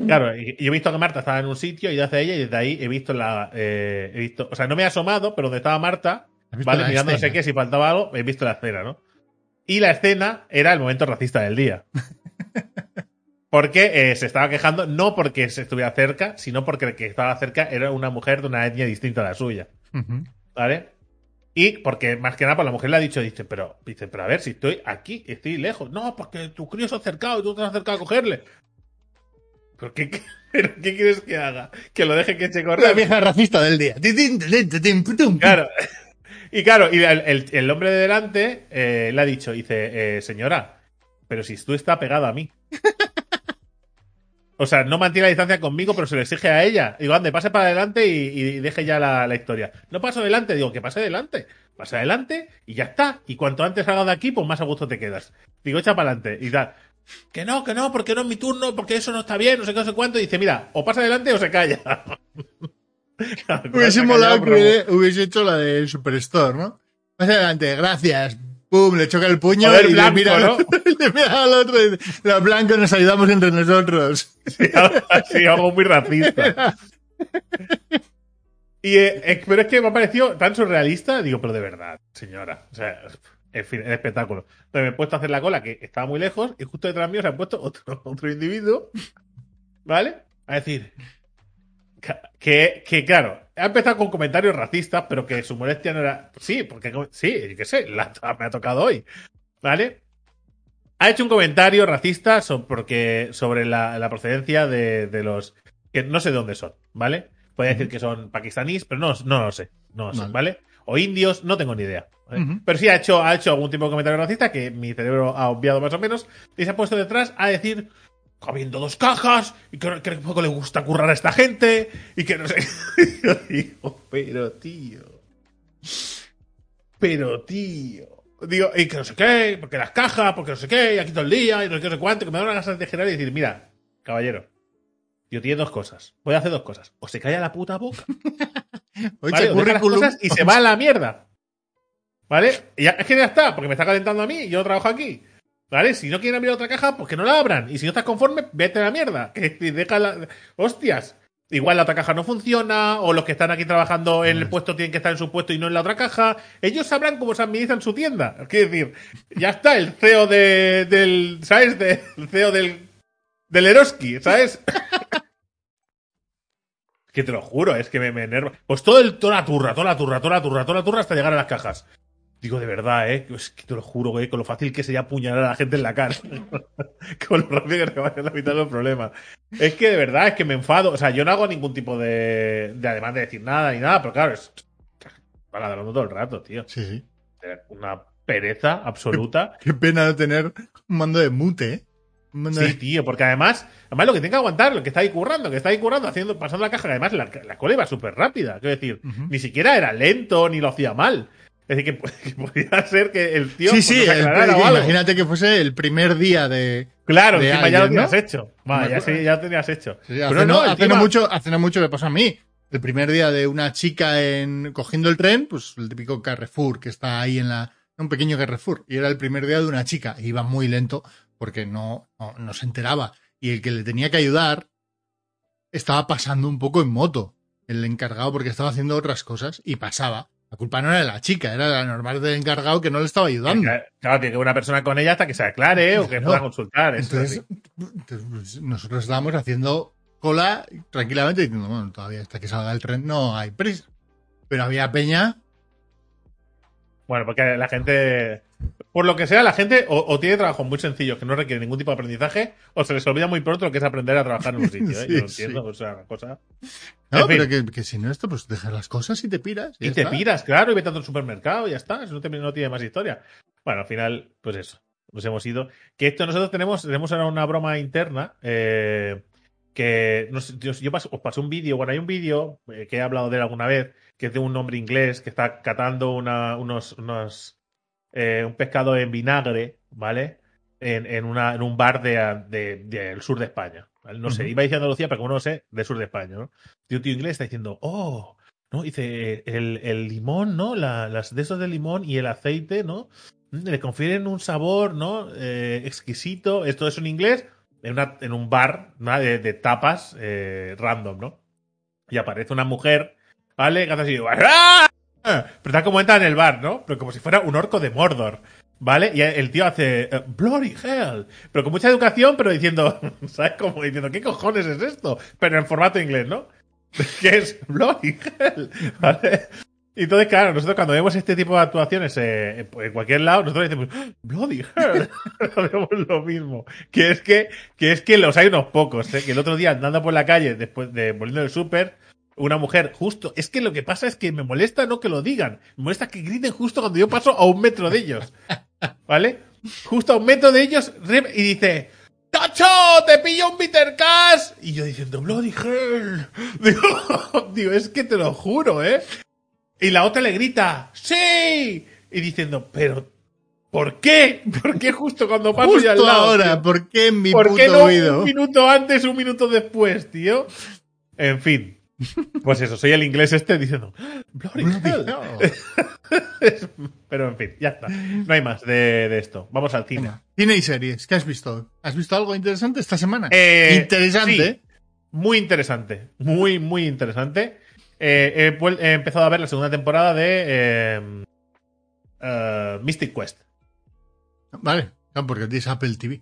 Claro, y, y he visto que Marta estaba en un sitio y hacia ella y desde ahí he visto la. eh, he visto, o sea, no me he asomado, pero donde estaba Marta, ¿Has visto vale, mirando no sé qué, si faltaba algo, he visto la escena, ¿no? Y la escena era el momento racista del día. [LAUGHS] Porque eh, se estaba quejando, no porque se estuviera cerca, sino porque el que estaba cerca era una mujer de una etnia distinta a la suya. ¿Vale? Y porque más que nada, pues la mujer le ha dicho, dice, pero, dice, pero a ver, si estoy aquí, estoy lejos. No, porque tu crío se ha acercado y tú te has acercado a cogerle. ¿Pero qué, qué- [LAUGHS] pero qué quieres que haga? Que lo deje que eche La correr. vieja racista del día. Claro. [LAUGHS] Y claro, y el, el- el hombre de delante eh, le ha dicho, dice, eh, señora, pero si tú está pegado a mí. [LAUGHS] O sea, no mantiene la distancia conmigo, pero se lo exige a ella. Digo, ande, pase para adelante y, y deje ya la, la historia. No paso adelante, digo, que pase adelante. Pasa adelante y ya está. Y cuanto antes salgas de aquí, pues más a gusto te quedas. Digo, echa para adelante y tal. Que no, que no, porque no es mi turno, porque eso no está bien, no sé qué, no sé cuánto. Y dice, mira, o pasa adelante o se calla. [LAUGHS] Hubiese molado que hubiese, hecho la del Superstore, ¿no? Más adelante, gracias. Pum, le choca el puño Joder, y blanco, le, mira, ¿no? [LAUGHS] le mira al otro y dice, los blancos nos ayudamos entre nosotros. Sí, algo muy racista. Y, eh, eh, pero es que me ha parecido tan surrealista. Digo, pero de verdad, señora. O sea, en fin, el espectáculo. Entonces me he puesto a hacer la cola, que estaba muy lejos, y justo detrás mío se ha puesto otro, [LAUGHS] otro individuo, ¿vale? A decir, que, que claro, ha empezado con comentarios racistas, pero que su molestia no era. Sí, porque sí, qué sé, la- me ha tocado hoy, ¿vale? Ha hecho un comentario racista so- porque, sobre la, la procedencia de, de los. que no sé de dónde son, ¿vale? Puede decir que son pakistaníes, pero no, no lo sé. No lo sé, Vale. O indios, no tengo ni idea. Ujú. Pero sí ha hecho, ha hecho algún tipo de comentario racista que mi cerebro ha obviado más o menos y se ha puesto detrás a decir habiendo dos cajas y que, que poco le gusta currar a esta gente y que no sé. [LAUGHS] Y yo digo, pero tío. Pero tío. Digo, y que no sé qué, porque las cajas, porque no sé qué, y aquí todo el día, y no sé qué, no sé cuánto, que me da una ganas de girar y decir, mira, caballero, yo tiene dos cosas. Voy a hacer dos cosas. O se calla la puta boca. [LAUGHS] ¿vale? Deja las cosas y se va a la mierda. ¿Vale? Y ya- es que ya está, porque me está calentando a mí y yo no trabajo aquí. ¿Vale? Si no quieren abrir otra caja, pues que no la abran. Y si no estás conforme, vete a la mierda. [LAUGHS] Que deja la... Hostias. Igual la otra caja no funciona, o los que están aquí trabajando en el puesto tienen que estar en su puesto y no en la otra caja. Ellos sabrán cómo se administran su tienda. Quiero decir, ya está el CEO de, del. ¿Sabes? De- el CEO del. Del Eroski, ¿sabes? [LAUGHS] que te lo juro, es que me, me enerva. Pues todo el, toda la turra, toda la turra, toda la turra, toda la turra hasta llegar a las cajas. Digo, de verdad, ¿eh? Es que te lo juro, güey, con lo fácil que sería apuñalar a la gente en la cara. [LAUGHS] con lo rápido que se vayan a evitar los problemas. Es que de verdad, es que me enfado. O sea, yo no hago ningún tipo de, de además de decir nada ni nada, pero claro, es. Paladrando todo el rato, tío. Sí, sí. Una pereza absoluta. [LAUGHS] Qué pena no tener un mando de mute, ¿eh? Sí, tío, porque además, además lo que tiene que aguantar, lo que está ahí currando, que está ahí currando, haciendo, pasando la caja, que además la, la cola iba súper rápida. Quiero decir, ni siquiera era lento ni lo hacía mal. Es decir, que, [LAUGHS] que podría ser que el tío. Sí, pues, sí, el- aclarara o algo. imagínate que fuese el primer día de... Claro, de encima ya lo alguien, tenías ¿no? hecho. Va, ya, sí, ya lo tenías hecho. Sí, Pero hace, no, hace no mucho, hace no mucho me pasó a mí. El primer día de una chica en cogiendo el tren, pues el típico Carrefour que está ahí en la un pequeño Carrefour y era el primer día de una chica e iba muy lento porque no, no, no se enteraba y el que le tenía que ayudar estaba pasando un poco en moto el encargado porque estaba haciendo otras cosas y pasaba. La culpa no era de la chica, era la normal del encargado que no le estaba ayudando. Claro, tiene que haber una persona con ella hasta que se aclare o que pueda consultar. entonces, pues, nosotros estábamos haciendo cola tranquilamente diciendo, bueno, todavía hasta que salga el tren no hay prisa. Pero había peña, Bueno, porque la gente, por lo que sea, la gente o, o tiene trabajos muy sencillos que no requieren ningún tipo de aprendizaje, o se les olvida muy pronto lo que es aprender a trabajar en un [LAUGHS] sitio. ¿eh? Sí, Yo lo sí. entiendo, o sea, una cosa. no, En pero que, que si no esto, pues dejas las cosas y te piras. Y te está. piras, claro, y vete a otro supermercado y ya está. Eso no, te- no tiene más historia. Bueno, al final, pues eso. Nos hemos ido. Que esto nosotros tenemos, tenemos ahora una broma interna. eh, que no sé, yo, yo paso- os pasé un vídeo. Bueno, hay un vídeo eh, que he hablado de él alguna vez, que es de un hombre inglés que está catando una, unos, unos eh, un pescado en vinagre, ¿vale? En, en, una, en un bar de, de- del sur de España. ¿vale? No sé, iba diciendo Andalucía, pero como no lo sé, del sur de España, ¿no? Y un tío inglés está diciendo, oh, ¿no? Dice, el, el limón, ¿no? La- las de esos de limón y el aceite, ¿no? Le confieren un sabor, ¿no? Eh, exquisito. Esto es en inglés, en, una, en un bar, ¿no? De, de tapas eh, random, ¿no? Y aparece una mujer, ¿vale? Hace así, ¡ah! Pero está como entra en el bar, ¿no? Pero como si fuera un orco de Mordor. ¿Vale? Y el tío hace eh, Bloody hell. Pero con mucha educación, pero diciendo, [LAUGHS] ¿sabes? Como diciendo, ¿qué cojones es esto? Pero en formato inglés, ¿no? [LAUGHS] que es Bloody hell. ¿Vale? Y entonces, claro, nosotros cuando vemos este tipo de actuaciones eh, en cualquier lado, nosotros decimos, "¡Ah! Bloody hell. [LAUGHS] Hacemos lo mismo. Que es que, que es que los hay unos pocos, ¿eh? Que el otro día andando por la calle, después de volviendo del súper, una mujer justo. Es que lo que pasa es que me molesta no que lo digan, me molesta que griten justo cuando yo paso a un metro de ellos. [LAUGHS] ¿Vale? Justo a un metro de ellos y dice. ¡Tacho! ¡Te pillo un bitter cash! Y yo diciendo, Bloody hell. [LAUGHS] Digo, [LAUGHS] digo, es que te lo juro, ¿eh? Y la otra le grita, ¡Sí! Y diciendo, pero, ¿por qué? ¿Por qué justo cuando paso Justo ya al lado? ahora, tío? ¿por qué en mi ¿Por puto qué no oído? un minuto antes, un minuto después, tío? En fin. Pues eso, soy el inglés este diciendo, Bloody hell. No. [LAUGHS] Pero en fin, ya está. No hay más de, de esto. Vamos al cine. Venga, Cine y series, ¿qué has visto? ¿Has visto algo interesante esta semana? Eh, interesante. sí. Muy interesante. Muy, muy interesante. Eh, he, empezado a ver la segunda temporada de eh, Mystic Quest. Vale, porque tienes Apple TV.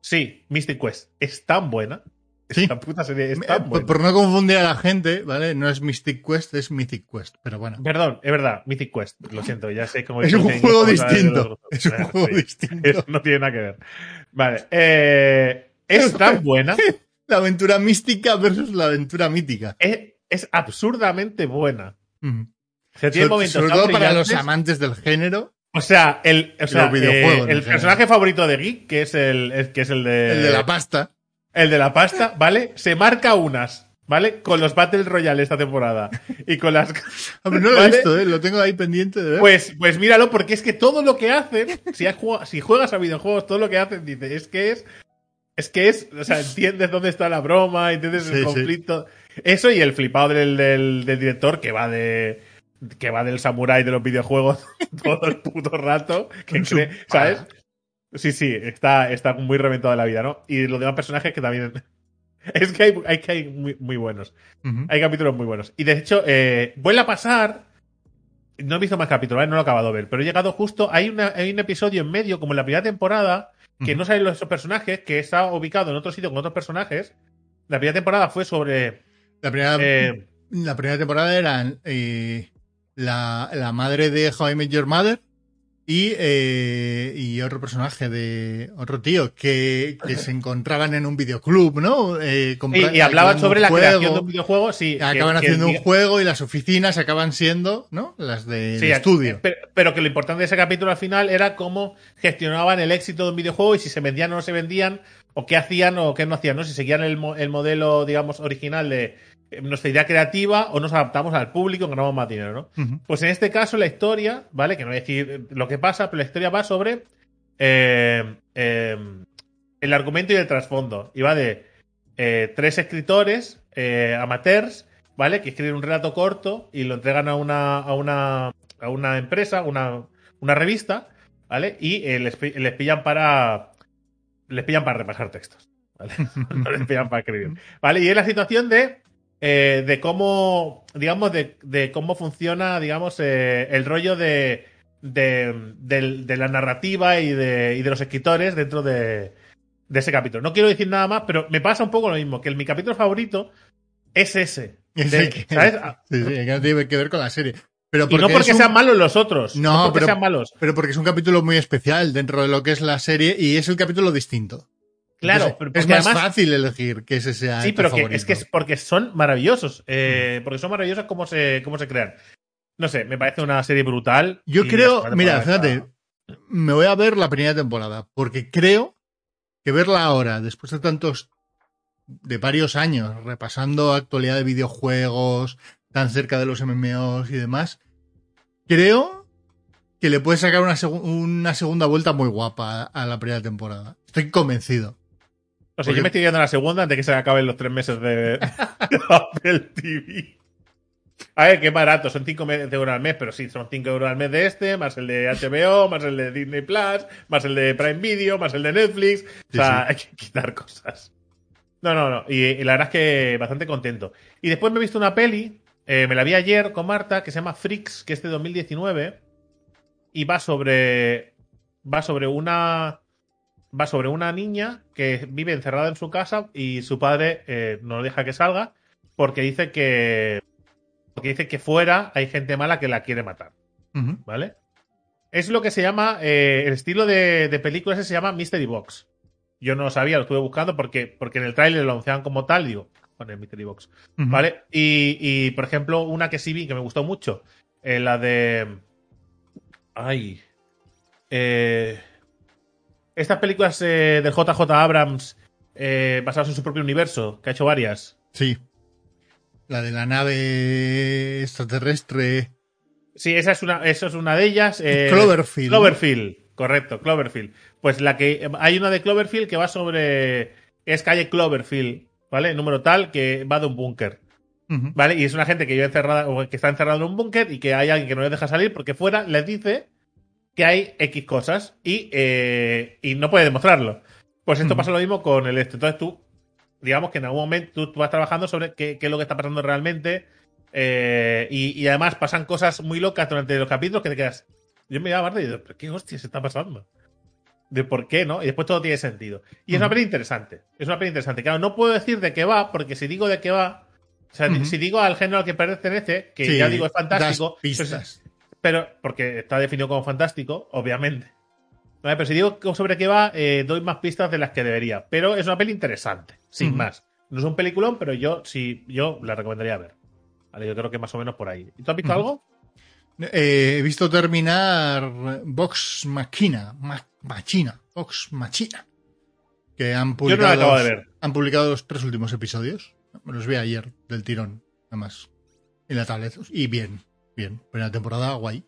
Sí, Mystic Quest. Es tan buena. Sí. Esta puta serie es Eh, tan por, buena. por no confundir a la gente, ¿vale? No es Mystic Quest, es Mythic Quest. Pero bueno, Perdón, es verdad, Mythic Quest. Lo siento, ya sé cómo es un juego distinto. Es un juego sí. distinto. Eso no tiene nada que ver. Vale. eh, es tan [LAUGHS] buena. La aventura mística versus la aventura mítica. Es, es absurdamente buena. Mm. O sea, tiene Sobre, momentos sobre todo para los amantes del género, O sea, el, o sea, eh, el personaje favorito de Geek, que es el- que es el de, el de la pasta. El de la pasta, ¿vale? Se marca unas, ¿vale? Con los Battle Royale esta temporada. Y con las. [LAUGHS] Pero no lo he visto, ¿eh? lo tengo ahí pendiente de ver. Pues, pues míralo, porque es que todo lo que hacen, si, has jugado- si juegas a videojuegos, todo lo que hacen, dice, es que es. Es que es, o sea, entiendes dónde está la broma, entiendes Sí, el sí. conflicto. Eso y el flipado del, del, del director que va de. que va del samurái de los videojuegos [LAUGHS] todo el puto rato. Que cree, ¿sabes? Sí, sí, está, está muy reventado de la vida, ¿no? Y los demás personajes que también. [LAUGHS] Es que hay, hay que hay muy, muy buenos. Hay capítulos muy buenos. Y de hecho, eh, vuelve a pasar. No he visto más capítulos, ¿eh? no lo he acabado de ver, pero he llegado justo. Hay, una- hay un episodio en medio, como en la primera temporada, que Ujú. no salen los esos personajes, que está ubicado en otro sitio con otros personajes. La primera temporada fue sobre. La primera, eh, la primera temporada era eh, la, la madre de How I Met Your Mother y, eh, y otro personaje de otro tío que, que se encontraban en un videoclub, ¿no? Eh, y, y hablaban alquilando sobre la juego, creación de un videojuego. Sí, Acaban que- haciendo un juego y las oficinas acaban siendo, ¿no? Las de, Sí, estudio. Pero, pero que lo importante de ese capítulo al final era cómo gestionaban el éxito de un videojuego y si se vendían o no se vendían, o qué hacían o qué no hacían, ¿no? Si seguían el, el modelo, digamos, original de eh, nuestra idea creativa o nos adaptamos al público y ganamos más dinero, ¿no? Pues en este caso la historia, ¿vale? Que no voy a decir lo que pasa, pero la historia va sobre eh, eh, el argumento y el trasfondo. Y va de eh, tres escritores eh, amateurs, ¿vale? Que escriben un relato corto y lo entregan a una, a una, a una empresa, una, una revista, ¿vale? Y eh, les, les pillan para. Les pillan para repasar textos. ¿Vale? no [LAUGHS] les pillan para escribir. ¿Vale? Y es la situación de eh, de cómo, digamos, de, de cómo funciona, digamos, eh, el rollo de, de, de la narrativa y de, y de los escritores dentro de, de ese capítulo. No quiero decir nada más, pero me pasa un poco lo mismo, que el, mi capítulo favorito es ese. [LAUGHS] Es el que- ¿Sabes? Sí, sí, que no tiene que ver con la serie. Pero Y no porque un- sean malos los otros. No, No, porque pero- sean malos. Pero porque es un capítulo muy especial dentro de lo que es la serie y es el capítulo distinto. Claro, Entonces, es más además- fácil elegir que ese sea Sí, tu pero que, es que es porque son maravillosos. eh, Porque son maravillosos cómo se, cómo se crean. No sé, me parece una serie brutal. Yo creo, mira, fíjate, está- me voy a ver la primera temporada porque creo que verla ahora, después de tantos, de varios años, repasando actualidad de videojuegos, tan cerca de los MMOs y demás, creo que le puede sacar una segunda vuelta muy guapa a la primera temporada. Estoy convencido. O sea, porque- yo me estoy viendo la segunda antes de que se acaben los tres meses de, [LAUGHS] Apple TV. A ver, qué barato, son 5 euros al mes, pero sí, son 5 euros al mes de este, más el de HBO, [LAUGHS] más el de Disney Plus, más el de Prime Video, más el de Netflix. O sea, [LAUGHS] hay que quitar cosas. No, no, no. Y, y la verdad es que bastante contento. Y después me he visto una peli, eh, me la vi ayer con Marta, que se llama Freaks, que es de 2019. Y va sobre. Va sobre una. Va sobre una niña que vive encerrada en su casa y su padre eh, no deja que salga porque dice que. Porque dice que fuera hay gente mala que la quiere matar. ¿Vale? Es lo que se llama. eh, el estilo de, de película ese se llama Mystery Box. Yo no lo sabía, lo estuve buscando porque, porque en el tráiler lo anunciaban como tal, digo, con el Mystery Box. ¿Vale? Y, y, por ejemplo, una que sí vi que me gustó mucho, eh, la de. Ay. Eh, estas películas eh, del JJ Abrams eh, basadas en su propio universo, que ha hecho varias. Sí. La de la nave extraterrestre. Sí, esa es una, es una de ellas. eh, Cloverfield. ¿no? Cloverfield, correcto, Cloverfield. Pues la que. Hay una de Cloverfield que va sobre. Es calle Cloverfield, ¿vale? Número tal que va de un búnker. ¿Vale? Y es una gente que vive encerrada, que está encerrada en un búnker y que hay alguien que no les deja salir porque fuera les dice que hay X cosas y, eh, y no puede demostrarlo. Pues esto pasa lo mismo con el este. Entonces tú, digamos que en algún momento tú, tú vas trabajando sobre qué, qué es lo que está pasando realmente. eh, y, y además pasan cosas muy locas durante los capítulos que te quedas. Yo me miraba a y digo, ¿pero qué hostia se está pasando? De por qué, ¿no? Y después todo tiene sentido. Y es una peli interesante. Es una peli interesante. Claro, no puedo decir de qué va, porque si digo de qué va, o sea, si digo al género al que pertenece, que Sí, ya digo es fantástico, pues. Pero porque está definido como fantástico, obviamente. Vale, pero si digo sobre qué va, eh, doy más pistas de las que debería. Pero es una peli interesante, sin más. No es un peliculón, pero yo sí, yo la recomendaría ver. Vale, yo creo que más o menos por ahí. ¿Y tú has visto algo? Eh, he visto terminar Vox Machina. Ma- Machina. Vox Machina. Que han Yo no publicado, acabo de los- ver. han publicado los tres últimos episodios. Los vi ayer del tirón, nada más. En la tablet. Y bien, bien. Primera temporada, guay.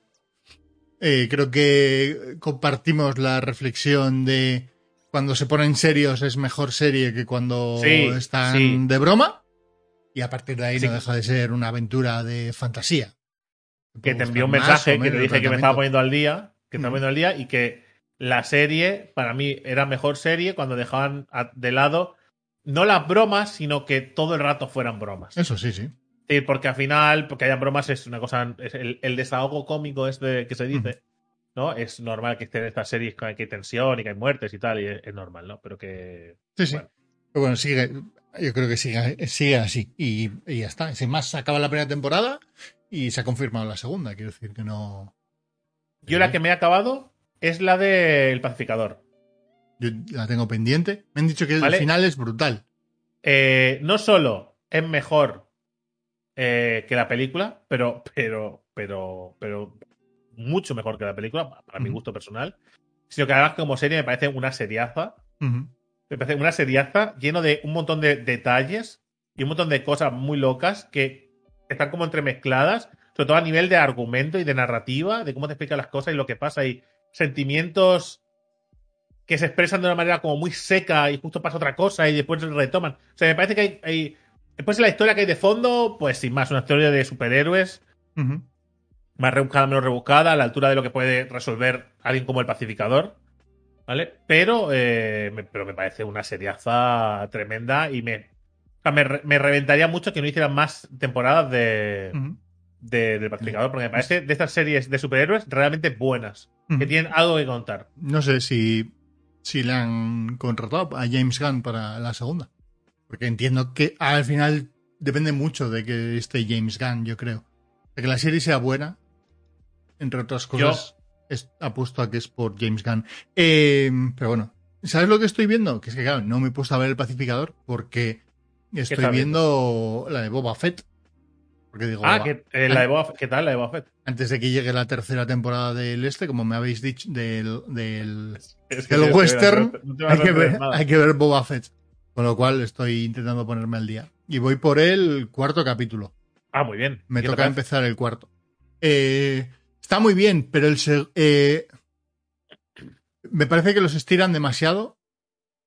Eh, creo que compartimos la reflexión de cuando se ponen serios es mejor serie que cuando Sí, están sí. de broma. Y a partir de ahí Sí. no deja de ser una aventura de fantasía. que te envió un mensaje que te dije que me estaba poniendo al día, que estaba Mm. poniendo al día y que la serie para mí era mejor serie cuando dejaban de lado no las bromas, sino que todo el rato fueran bromas. Eso sí, sí. Sí, porque al final, porque hayan bromas es una cosa, es el, el desahogo cómico este que se dice, ¿no? Es normal que estén estas series que hay tensión y que hay muertes y tal, y es, es normal, ¿no? Pero que... Sí, sí. Bueno. Pero bueno, sigue. Yo creo que sigue, sigue así. Y, y ya está. Sin más, se acaba la primera temporada y se ha confirmado la segunda. Quiero decir que no. Yo la que me he acabado es la del pacificador. Yo la tengo pendiente. Me han dicho que Vale. el final es brutal. Eh, no solo es mejor eh, que la película, pero, pero, pero, pero mucho mejor que la película, para mi gusto personal, sino que además como serie me parece una seriaza, me parece una seriaza lleno de un montón de detalles y un montón de cosas muy locas que están como entremezcladas, sobre todo a nivel de argumento y de narrativa, de cómo te explican las cosas y lo que pasa. Y sentimientos que se expresan de una manera como muy seca y justo pasa otra cosa y después retoman. O sea, me parece que hay, hay- Después la historia que hay de fondo, pues sin más, una historia de superhéroes, más rebuscada, menos rebuscada, a la altura de lo que puede resolver alguien como el pacificador. ¿Vale? Pero, eh, me, pero me parece una seriaza tremenda y me, me, re- me reventaría mucho que no hicieran más temporadas de, de- del Pacificador, porque me parece de estas series de superhéroes realmente buenas, que tienen algo que contar. No sé si, si le han contratado a James Gunn para la segunda. Porque entiendo que al final depende mucho de que esté James Gunn, yo creo. De que la serie sea buena, entre otras cosas, es, apuesto a que es por James Gunn. Eh, pero bueno, ¿sabes lo que estoy viendo? Que es que, claro, no me he puesto a ver el pacificador porque estoy viendo la de Boba Fett. Porque digo, Ah, "Va, que, eh, la de Boba Fett- ¿qué tal la de Boba Fett? antes de que llegue la tercera temporada del este, como me habéis dicho, del, del, Es que western, no hay que, ver, hay que ver Boba Fett. Con lo cual estoy intentando ponerme al día. Y voy por el cuarto capítulo. Ah, muy bien. Me ¿Qué te toca empezar el cuarto. Eh, está muy bien, pero el eh, me parece que los estiran demasiado.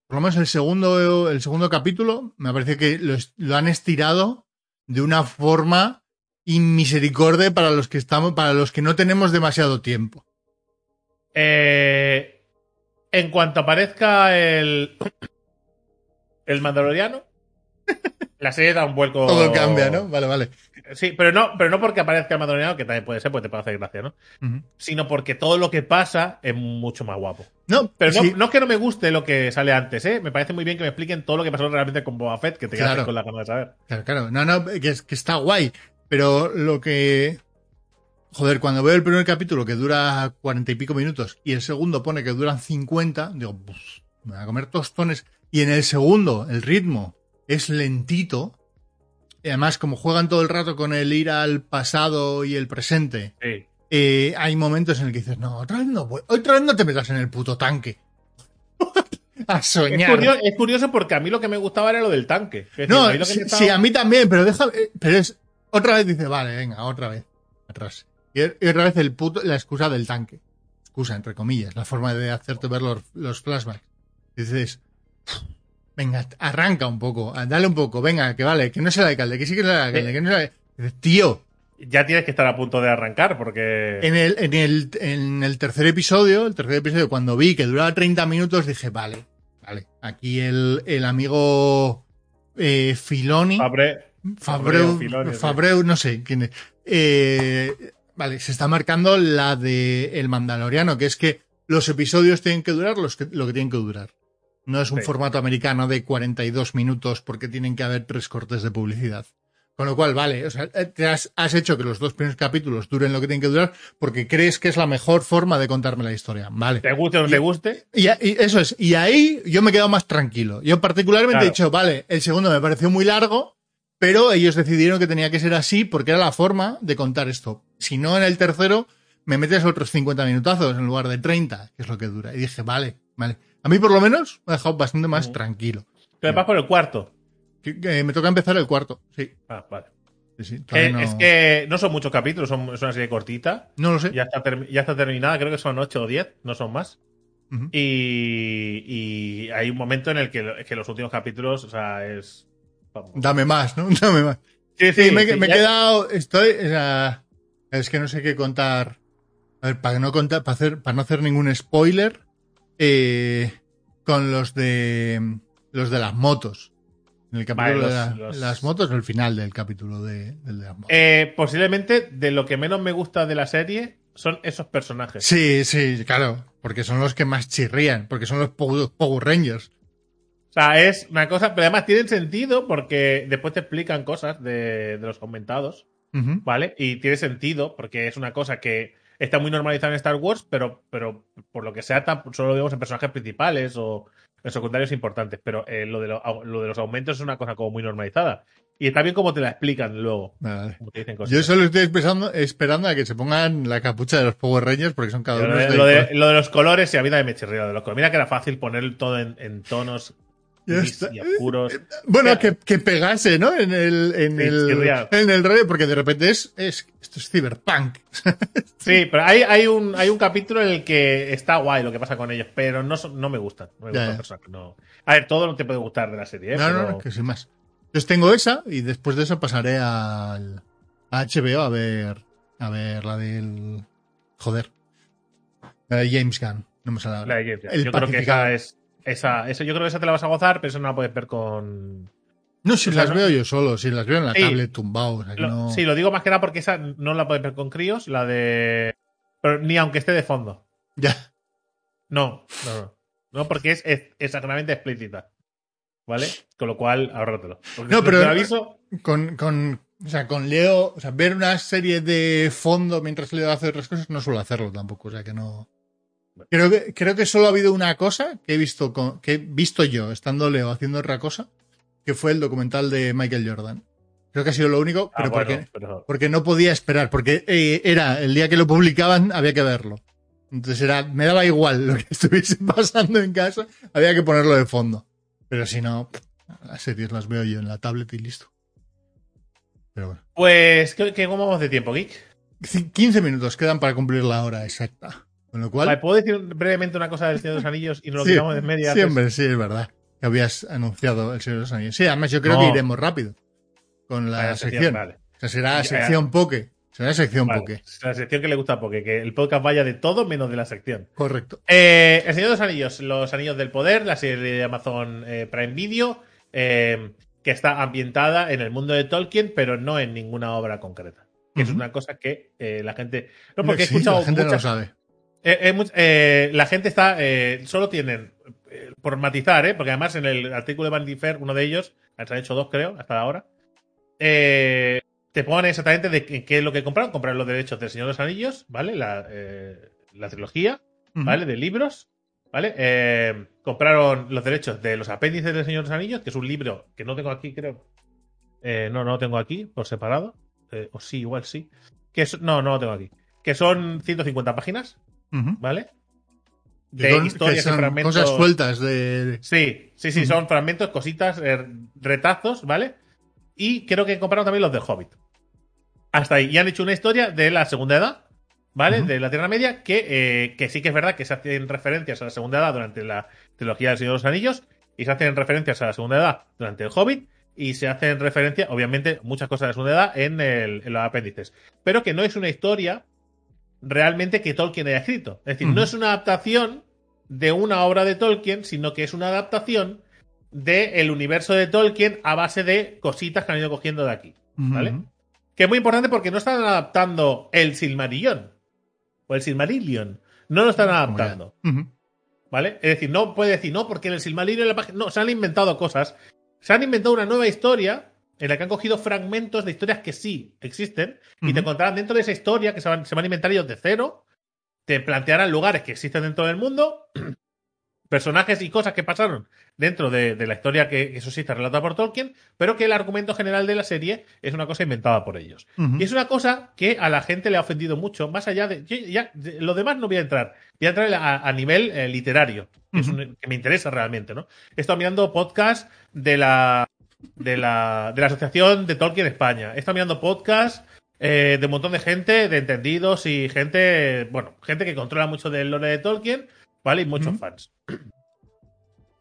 Por lo menos el segundo, el segundo capítulo, me parece que lo, lo han estirado de una forma inmisericordia para los que estamos, para los que no tenemos demasiado tiempo. Eh, en cuanto aparezca el. El Mandaloriano, la serie da un vuelco. Todo cambia, ¿no? Vale, vale. Sí, pero no, pero no porque aparezca el Mandaloriano, que también puede ser, porque te puede hacer gracia, ¿no? Sino porque todo lo que pasa es mucho más guapo. No, Pero no, sí, no es que no me guste lo que sale antes, ¿eh? Me parece muy bien que me expliquen todo lo que pasó realmente con Boba Fett, que te quedas Claro. con la gana de saber. Claro, claro. No, no, que, es- que está guay. Pero lo que. Joder, cuando veo el primer capítulo que dura cuarenta y pico minutos y el segundo pone que duran cincuenta, digo, pues, me voy a comer tostones. Y en el segundo, el ritmo es lentito. Y además, como juegan todo el rato con el ir al pasado y el presente, Sí. eh, hay momentos en el que dices, no, otra vez no, voy- otra vez no te metas en el puto tanque. [LAUGHS] a Es soñar. curioso, es curioso porque a mí lo que me gustaba era lo del tanque. Es decir, No, a sí, me estaba- sí, a mí también, pero deja, eh, pero es otra vez dice, vale, venga, otra vez, atrás. Y, y otra vez el puto, la excusa del tanque. Excusa, entre comillas, la forma de hacerte ver los, los flashbacks. Dices, venga, arranca un poco, dale un poco, venga, que vale, que no sea el alcalde, que sí que sea el alcalde, Sí. que no sea Dices, Tío, Ya tienes que estar a punto de arrancar porque. en el, en el, en el tercer episodio, el tercer episodio, cuando vi que duraba 30 minutos, dije, vale, vale, aquí el, el amigo eh, Filoni. Fabre- Fabreu, Filoni. Fabreu, no sé quién es. Eh, vale, se está marcando la de El Mandaloriano, que es que los episodios tienen que durar los que- lo que tienen que durar. No es un Sí. formato americano de 42 minutos porque tienen que haber tres cortes de publicidad. Con lo cual, vale, o sea, eh, te has, has hecho que los dos primeros capítulos duren lo que tienen que durar porque crees que es la mejor forma de contarme la historia. Vale. Te guste o no te guste. Y, y eso es. Y ahí yo me he quedado más tranquilo. Yo particularmente Claro. he dicho, vale, el segundo me pareció muy largo, pero ellos decidieron que tenía que ser así porque era la forma de contar esto. Si no, en el tercero me metes otros 50 minutazos en lugar de 30, que es lo que dura. Y dije, vale, vale. A mí por lo menos me ha dejado bastante más tranquilo. Te vas por el cuarto. Que- que me toca empezar el cuarto. Sí, Ah, vale. sí, sí. Eh, Todavía no, Es que no son muchos capítulos, son, es una serie cortita. no lo sé. Ya está, termi- ya está terminada, creo que son 8 o 10, no son más. Y, y hay un momento en el que, lo- que los últimos capítulos, o sea, es. vamos. Dame más, ¿no? [LAUGHS] Dame más. Sí, Sí, me, he ya- quedado. Estoy. o sea, es que no sé qué contar. A ver, para no contar, para hacer, para no hacer ningún spoiler, eh, con los de los de las motos. En el capítulo Vale, de los- la- los- las motos, el final del capítulo de, del de las motos. Eh, posiblemente de lo que menos me gusta de la serie son esos personajes. Sí, sí, claro, porque son los que más chirrían, porque son los Power, Rangers. O sea, es una cosa, pero además tienen sentido porque después te explican cosas de, de los comentados, Ujú. ¿vale? Y tiene sentido porque es una cosa que está muy normalizada en Star Wars, pero, pero por lo que sea, tam- solo lo vemos en personajes principales o en secundarios importantes. Pero eh, lo, de lo, lo de los aumentos es una cosa como muy normalizada. Y está bien como te la explican luego, Vale. como te dicen cosas. Yo solo estoy esperando, esperando a que se pongan la capucha de los Power Rangers porque son cada Lo uno de, de- lo de- lo de los colores, y a mí también me chirría de los colores. Mira que era fácil poner todo en, en tonos Ya gris está. y oscuros. Bueno, que, que pegase, ¿no? En el, en Sí, el, en el rollo, porque de repente es, es esto es cyberpunk. [LAUGHS] Sí, pero hay, hay, un, hay un capítulo en el que está guay lo que pasa con ellos, pero no, no me gustan. No me gustan personas no. A ver, todo no te puede gustar de la serie, ¿eh? no, no, Pero- no, que sin más. Entonces tengo esa y después de eso pasaré al a HBO a ver a ver la del joder. La de James Gunn. No me sale ahora. La de James Gunn. El yo creo que esa es. Esa, eso, yo creo que esa te la vas a gozar, pero eso no la puedes ver con. No, si O sea, las no- veo yo solo, si las veo en la Sí. tablet tumbado. o sea que Lo- no- Sí, lo digo más que nada porque esa no la puedes ver con críos, la de. Pero ni aunque esté de fondo. Ya. No, no, no. No, porque es, es exactamente explícita. ¿Vale? Con lo cual, ahórratelo. Porque No, pero- aviso. Con, con, o sea, con Leo, o sea, ver una serie de fondo mientras Leo hace otras cosas, no suelo hacerlo tampoco, o sea que no. Creo que, creo que solo ha habido una cosa que he visto con, que he visto yo, estando Leo haciendo otra cosa, que fue el documental de Michael Jordan. Creo que ha sido lo único, Ah, pero bueno, porque, pero- porque no podía esperar, porque eh, era el día que lo publicaban, había que verlo. Entonces era, me daba igual lo que [LAUGHS] estuviese pasando en casa, había que ponerlo de fondo. Pero si no, las series las veo yo en la tablet y listo. Pero bueno. Pues, ¿qué, qué- ¿cómo vamos de tiempo, Geek? C- 15 minutos quedan para cumplir la hora exacta. Con lo cual, Vale, ¿Puedo decir brevemente una cosa del Señor de los Anillos y nos lo sí, quitamos de media? sí, hombre, sí, es verdad. Que habías anunciado el Señor de los Anillos. Sí, además yo creo No. que iremos rápido con la Vale, sección. Vale. O sea, será Ya, sección poke. Será sección poke. Es La sección que le gusta a Poke, que el podcast vaya de todo menos de la sección. Correcto. Eh, el Señor de los Anillos, Los Anillos del Poder, la serie de Amazon eh, Prime Video, eh, que está ambientada en el mundo de Tolkien, pero no en ninguna obra concreta. Que es una cosa que eh, la gente. No, porque he Sí, escuchado la gente no lo sabe. Eh, eh, eh, la gente está. solo tienen. por matizar, ¿eh? Porque además en el artículo de Vanity Fair, uno de ellos, se han hecho dos, creo, hasta ahora. eh, te pone exactamente de qué, qué es lo que compraron. Compraron los derechos del Señor de los Anillos, ¿vale? La, eh, la trilogía. ¿vale? De libros, ¿vale? Eh, compraron los derechos de los apéndices del Señor de los Anillos, que es un libro que no tengo aquí, creo. Eh, no, no lo tengo aquí, por separado. O sí, igual sí. Que es- no, no lo tengo aquí. Que son 150 páginas, ¿vale? De son- historias que y son fragmentos. Cosas sueltas de. Sí, sí, sí, son fragmentos, cositas, eh, retazos, ¿vale? Y creo que compraron también los del Hobbit. Hasta ahí. Y han hecho una historia de la Segunda Edad, ¿vale? De la Tierra Media, que, eh, que sí que es verdad que se hacen referencias a la Segunda Edad durante la trilogía del Señor de los Anillos, y se hacen referencias a la Segunda Edad durante el Hobbit, y se hacen referencias, obviamente, muchas cosas de la Segunda Edad en, el- en los apéndices. Pero que no es una historia realmente que Tolkien haya escrito. Es decir, no es una adaptación de una obra de Tolkien, sino que es una adaptación del universo de Tolkien a base de cositas que han ido cogiendo de aquí. ¿Vale? Que es muy importante porque no están adaptando el Silmarillón o el Silmarillion. No lo están adaptando. ¿Vale? Es decir, no puede decir, no, porque en el Silmarillion en la página. No, se han inventado cosas. Se han inventado una nueva historia en la que han cogido fragmentos de historias que sí existen y te contarán dentro de esa historia que se van, se van a inventar ellos de cero. Te plantearán lugares que existen dentro del mundo, [CLEARS THROAT] personajes y cosas que pasaron dentro de, de la historia que eso sí está relatada por Tolkien, pero que el argumento general de la serie es una cosa inventada por ellos. Y es una cosa que a la gente le ha ofendido mucho, más allá de. yo ya, de- lo demás no voy a entrar. Voy a entrar a, a nivel eh, literario, que, es Ujú. un- que me interesa realmente, ¿no? He estado mirando podcast de la. De la, de la Asociación de Tolkien España. He estado mirando podcast eh, de un montón de gente, de entendidos y gente. Bueno, gente que controla mucho del lore de Tolkien, ¿vale? Y muchos fans. [CLEARS THROAT]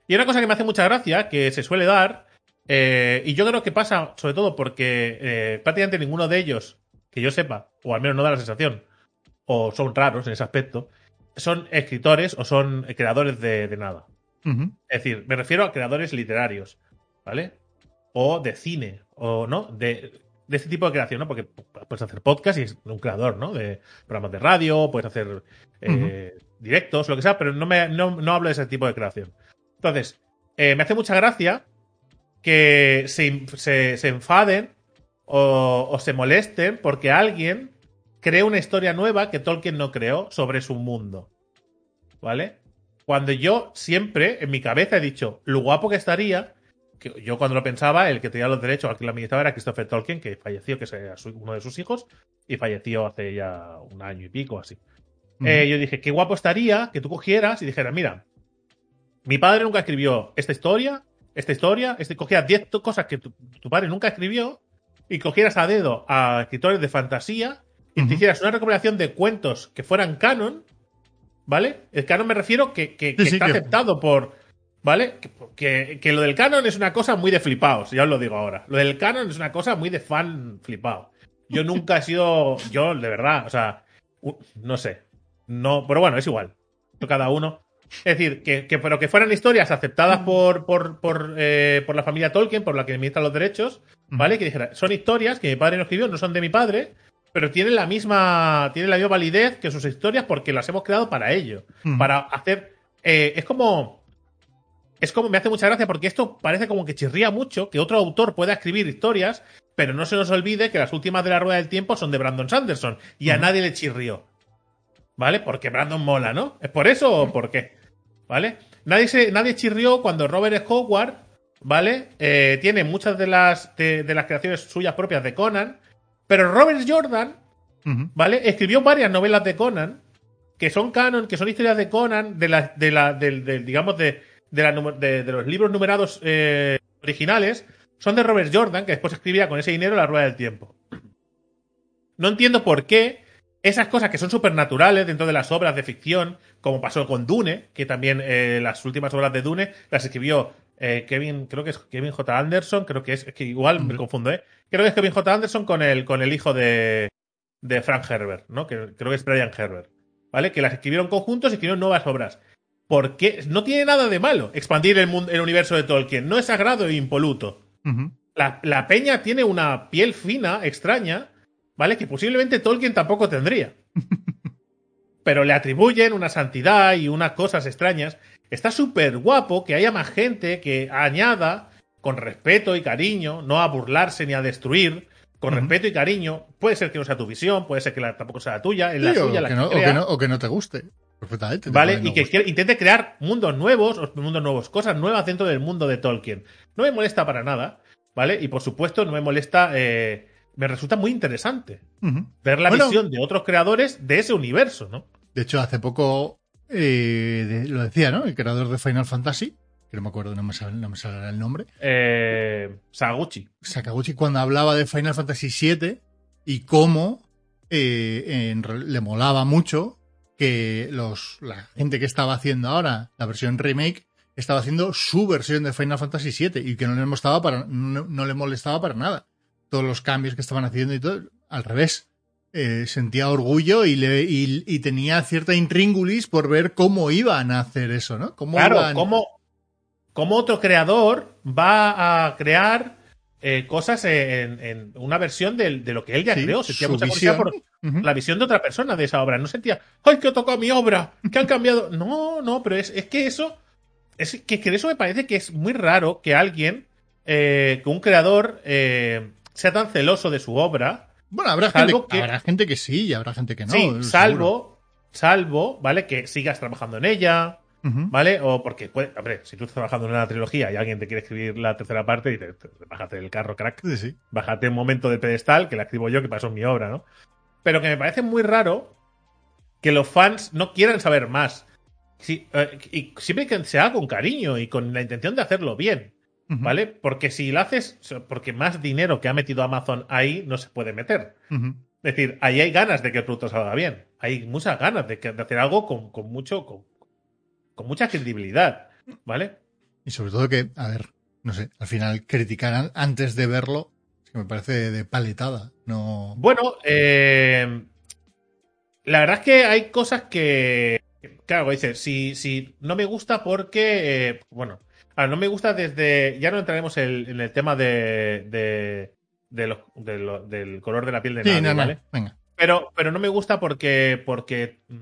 Y una cosa que me hace mucha gracia, que se suele dar, eh, y yo creo que pasa sobre todo porque eh, prácticamente ninguno de ellos, que yo sepa, o al menos no da la sensación, o son raros en ese aspecto, son escritores o son creadores de, de nada. Es decir, me refiero a creadores literarios, ¿vale? O de cine, o no, de, de este tipo de creación, ¿no? Porque puedes hacer podcast y es un creador, ¿no? De programas de radio, puedes hacer eh, directos, lo que sea, pero no, me, no, no hablo de ese tipo de creación. Entonces, eh, me hace mucha gracia que se, se- se enfaden o, o se molesten porque alguien cree una historia nueva que Tolkien no creó sobre su mundo. ¿Vale? Cuando yo siempre, en mi cabeza, he dicho, lo guapo que estaría, que yo cuando lo pensaba, el que tenía los derechos al que lo administraba era Christopher Tolkien, que falleció, que era uno de sus hijos, y falleció hace ya un año y pico, así. Eh, yo dije, qué guapo estaría que tú cogieras y dijeras, mira, mi padre nunca escribió esta historia, esta historia, este, cogieras 10 to- cosas que tu, tu padre nunca escribió y cogieras a dedo a escritores de fantasía y te hicieras una recopilación de cuentos que fueran canon, ¿vale? El canon me refiero que, que- que Sí, sí, está que- aceptado por... ¿Vale? Que, que- que lo del canon es una cosa muy de flipaos, ya os lo digo ahora. Lo del canon es una cosa muy de fan flipado. Yo nunca he sido, yo de verdad, o sea, no sé. No, pero bueno, es igual. Cada uno. Es decir, que, que- pero que fueran historias aceptadas por, por, por, eh, por la familia Tolkien, por la que administra los derechos, ¿vale? Que dijera, son historias que mi padre no escribió, no son de mi padre, pero tienen la misma, tienen la misma validez que sus historias porque las hemos creado para ello. Ujú. Para hacer. eh, es como. Es como me hace mucha gracia porque esto parece como que chirría mucho que otro autor pueda escribir historias, pero no se nos olvide que las últimas de la rueda del tiempo son de Brandon Sanderson y a nadie le chirrió. ¿Vale? Porque Brandon mola, ¿no? ¿Es por eso o por qué? ¿Vale? Nadie, se, nadie chirrió cuando Robert Howard, ¿vale? Eh, tiene muchas de las, de, de las creaciones suyas propias de Conan, pero Robert Jordan. ¿vale? Escribió varias novelas de Conan que son canon, que son historias de Conan, de la, de la, del, del, digamos, de, de, la de- de los libros numerados eh, originales, son de Robert Jordan, que después escribía con ese dinero La Rueda del Tiempo. No entiendo por qué esas cosas que son supernaturales dentro de las obras de ficción, como pasó con Dune, que también eh, las últimas obras de Dune las escribió eh, Kevin, creo que es Kevin J. Anderson, creo que es, es que igual me confundo, ¿eh? Creo que es Kevin J. Anderson con el, con el hijo de, de Frank Herbert, ¿no? Que creo que es Brian Herbert, ¿vale? Que las escribieron conjuntos y escribieron nuevas obras. ¿Por qué? No tiene nada de malo expandir el, mundo, el universo de Tolkien. No es sagrado e impoluto. La, la peña tiene una piel fina, extraña, ¿vale? Que posiblemente Tolkien tampoco tendría. [LAUGHS] Pero le atribuyen una santidad y unas cosas extrañas. Está súper guapo que haya más gente que añada con respeto y cariño, no a burlarse ni a destruir, con respeto y cariño. Puede ser que no sea tu visión, puede ser que la- tampoco sea la tuya, es la Sí, suya la que que no, o, que no, o que no te guste. Perfectamente. te ¿Vale? no Y que quiere- intente crear mundos nuevos, mundos nuevos, cosas nuevas dentro del mundo de Tolkien. No me molesta para nada, ¿vale? Y por supuesto, no me molesta. eh, me resulta muy interesante ver la Bueno. visión de otros creadores de ese universo, ¿no? De hecho, hace poco eh, de- lo decía, ¿no? El creador de Final Fantasy, que no me acuerdo, no me sale, no me sale el nombre. Eh, Saguchi. Sakaguchi cuando hablaba de Final Fantasy VII y cómo eh, en le molaba mucho que los, la gente que estaba haciendo ahora la versión remake estaba haciendo su versión de Final Fantasy VII y que no le molestaba para, no, no le molestaba para nada. Todos los cambios que estaban haciendo y todo, al revés. Eh, sentía orgullo y, le, y, y tenía cierta intríngulis por ver cómo iban a hacer eso, ¿no? Cómo Claro, iban- ¿cómo, cómo otro creador va a crear eh, cosas en, en una versión de, lo que él ya Sí, creó? Sentía mucha curiosidad por, la visión de otra persona de esa obra. No sentía, ¡ay, que tocado mi obra! ¡Que han cambiado! [LAUGHS] No, no, pero es, es que eso. Es que, que eso me parece que es muy raro que alguien, eh, que un creador, eh, sea tan celoso de su obra. Bueno, habrá gente, que- habrá gente que sí y habrá gente que no. sí, seguro. salvo, salvo, ¿vale? Que sigas trabajando en ella, ¿vale? O porque, hombre, si tú estás trabajando en una trilogía y alguien te quiere escribir la tercera parte, dices, bájate del carro, crack. Sí, sí. bájate un momento del pedestal, que la escribo yo, que pasó en mi obra, ¿no? Pero que me parece muy raro que los fans no quieran saber más. Sí, eh, y siempre que se haga con cariño y con la intención de hacerlo bien. ¿vale? Porque si lo haces, porque más dinero que ha metido Amazon ahí no se puede meter. Es decir, ahí hay ganas de que el producto salga bien. Hay muchas ganas de, que- de hacer algo con, con mucho, con, con mucha credibilidad, ¿vale? Y sobre todo que, a ver, no sé, al final criticar an- antes de verlo, que me parece de, paletada. No. Bueno, eh, la verdad es que hay cosas que. Claro, dice, si, si no me gusta porque. eh, bueno, a ver, no me gusta desde. Ya no entraremos en el tema de. de, de los- de lo- del color de la piel de Sí, nadie, no, no. ¿vale? Venga. Pero, pero no me gusta porque, porque mm,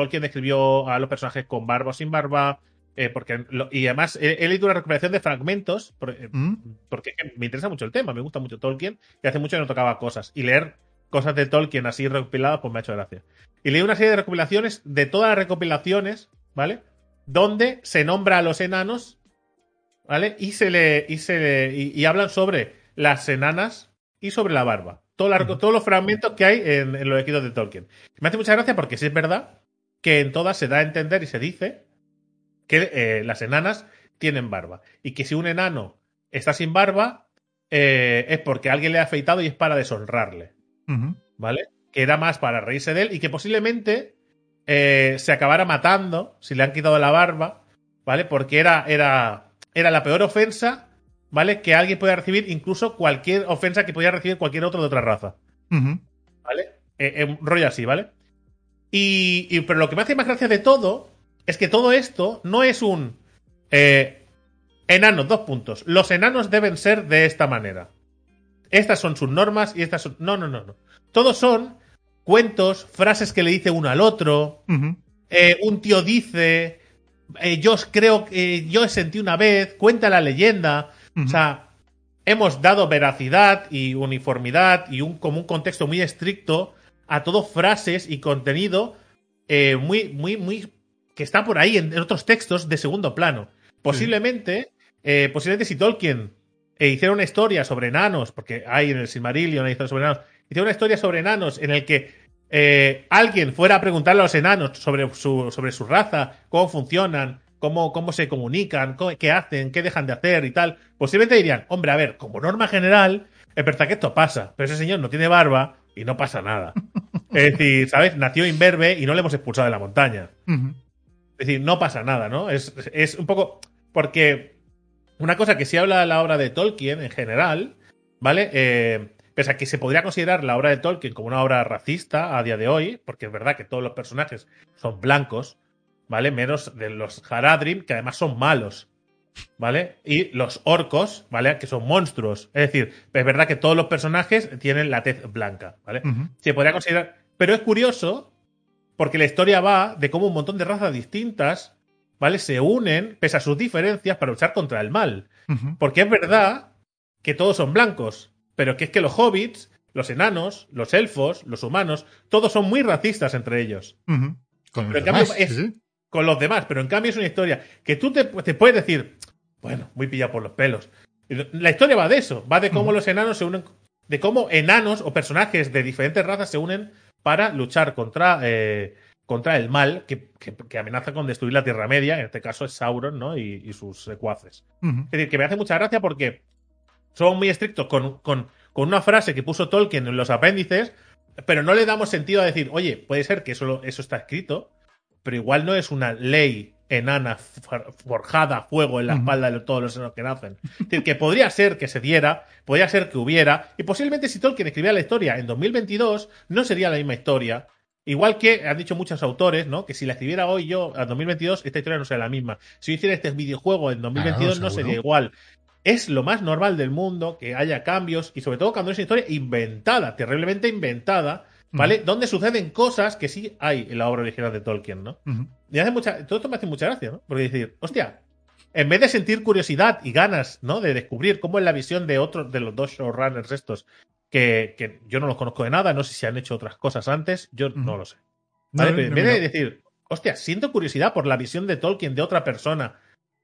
Tolkien describió a los personajes con barba o sin barba. eh, porque lo- y además he, he leído una recuperación de fragmentos. por- eh, Mm. porque me interesa mucho el tema, me gusta mucho Tolkien y hace mucho que no tocaba cosas. Y leer cosas de Tolkien así recopiladas, pues me ha hecho gracia. Y leí una serie de recopilaciones, de todas las recopilaciones, ¿vale? Donde se nombra a los enanos, ¿vale? Y se le. Y, se le- y, y hablan sobre las enanas y sobre la barba. Todo la- Todos los fragmentos que hay en, en los escritos de Tolkien. Me hace mucha gracia porque sí es verdad que en todas se da a entender y se dice que eh, las enanas tienen barba. Y que si un enano está sin barba, eh, es porque alguien le ha afeitado y es para deshonrarle. ¿Vale? Que era más para reírse de él y que posiblemente eh, se acabara matando si le han quitado la barba, ¿vale? Porque era, era, era la peor ofensa, ¿vale? Que alguien podía recibir, incluso cualquier ofensa que podía recibir cualquier otro de otra raza. ¿vale? Un rollo así, ¿vale? Y, y- pero lo que me hace más gracia de todo es que todo esto no es un eh, enano, dos puntos. Los enanos deben ser de esta manera. Estas son sus normas y estas son. No, no, no, no. Todos son cuentos, frases que le dice uno al otro. Eh, un tío dice. eh, yo creo que yo sentí una vez. Cuenta la leyenda. O sea, hemos dado veracidad y uniformidad y un, como un contexto muy estricto a todo frases y contenido eh, muy, muy, muy. que está por ahí en, otros textos de segundo plano. Posiblemente, eh, posiblemente si Tolkien eh, hiciera una historia sobre enanos, porque hay en el Silmarillion una historia sobre enanos, hiciera una historia sobre enanos en el que eh, alguien fuera a preguntarle a los enanos sobre su, sobre su raza, cómo funcionan, cómo, cómo se comunican, qué hacen, qué dejan de hacer y tal, posiblemente dirían, hombre, a ver, como norma general, es verdad que esto pasa, pero ese señor no tiene barba y no pasa nada. Es decir, ¿sabes? Nació imberbe y no le hemos expulsado de la montaña. Es decir, no pasa nada, ¿no? Es, es un poco. Porque una cosa que sí habla la obra de Tolkien en general, ¿vale? Eh, pese a que se podría considerar la obra de Tolkien como una obra racista a día de hoy, porque es verdad que todos los personajes son blancos, ¿vale? Menos de los Haradrim, que además son malos, ¿vale? Y los orcos, ¿vale? Que son monstruos. Es decir, es verdad que todos los personajes tienen la tez blanca, ¿vale? Se podría considerar. Pero es curioso porque la historia va de cómo un montón de razas distintas, ¿vale? Se unen, pese a sus diferencias, para luchar contra el mal. Porque es verdad que todos son blancos, pero que es que los hobbits, los enanos, los elfos, los humanos, todos son muy racistas entre ellos. Con los demás, es- sí, sí. Con los demás, pero en cambio es una historia que tú te, te puedes decir, bueno, muy pillado por los pelos. La historia va de eso, va de cómo los enanos se unen, de cómo enanos o personajes de diferentes razas se unen para luchar contra, eh, contra el mal que, que- que amenaza con destruir la Tierra Media, en este caso es Sauron ¿no? y, y sus secuaces. Es decir, que me hace mucha gracia porque son muy estrictos con, con- con una frase que puso Tolkien en los apéndices, pero no le damos sentido a decir, oye, puede ser que eso, eso está escrito, pero igual no es una ley enana for- forjada a fuego en la espalda de todos los enanos que nacen. Es decir, que podría ser que se diera, podría ser que hubiera, y posiblemente si Tolkien escribiera la historia en 2022, no sería la misma historia. Igual que han dicho muchos autores, ¿no? Que si la escribiera hoy yo, en 2022, esta historia no sería la misma. Si yo hiciera este videojuego en 2022, Claro, no sería igual. Es lo más normal del mundo que haya cambios y sobre todo cuando es una historia inventada, terriblemente inventada, ¿vale? Donde suceden cosas que sí hay en la obra original de Tolkien, ¿no? Y hace mucha, todo esto me hace mucha gracia, ¿no? Porque decir, hostia, en vez de sentir curiosidad y ganas, ¿no? De descubrir cómo es la visión de otros, de los dos showrunners estos, que, que yo no los conozco de nada, no sé si han hecho otras cosas antes, yo no lo sé. ¿Vale? No, Pero en no, vez no. de decir, hostia, siento curiosidad por la visión de Tolkien de otra persona,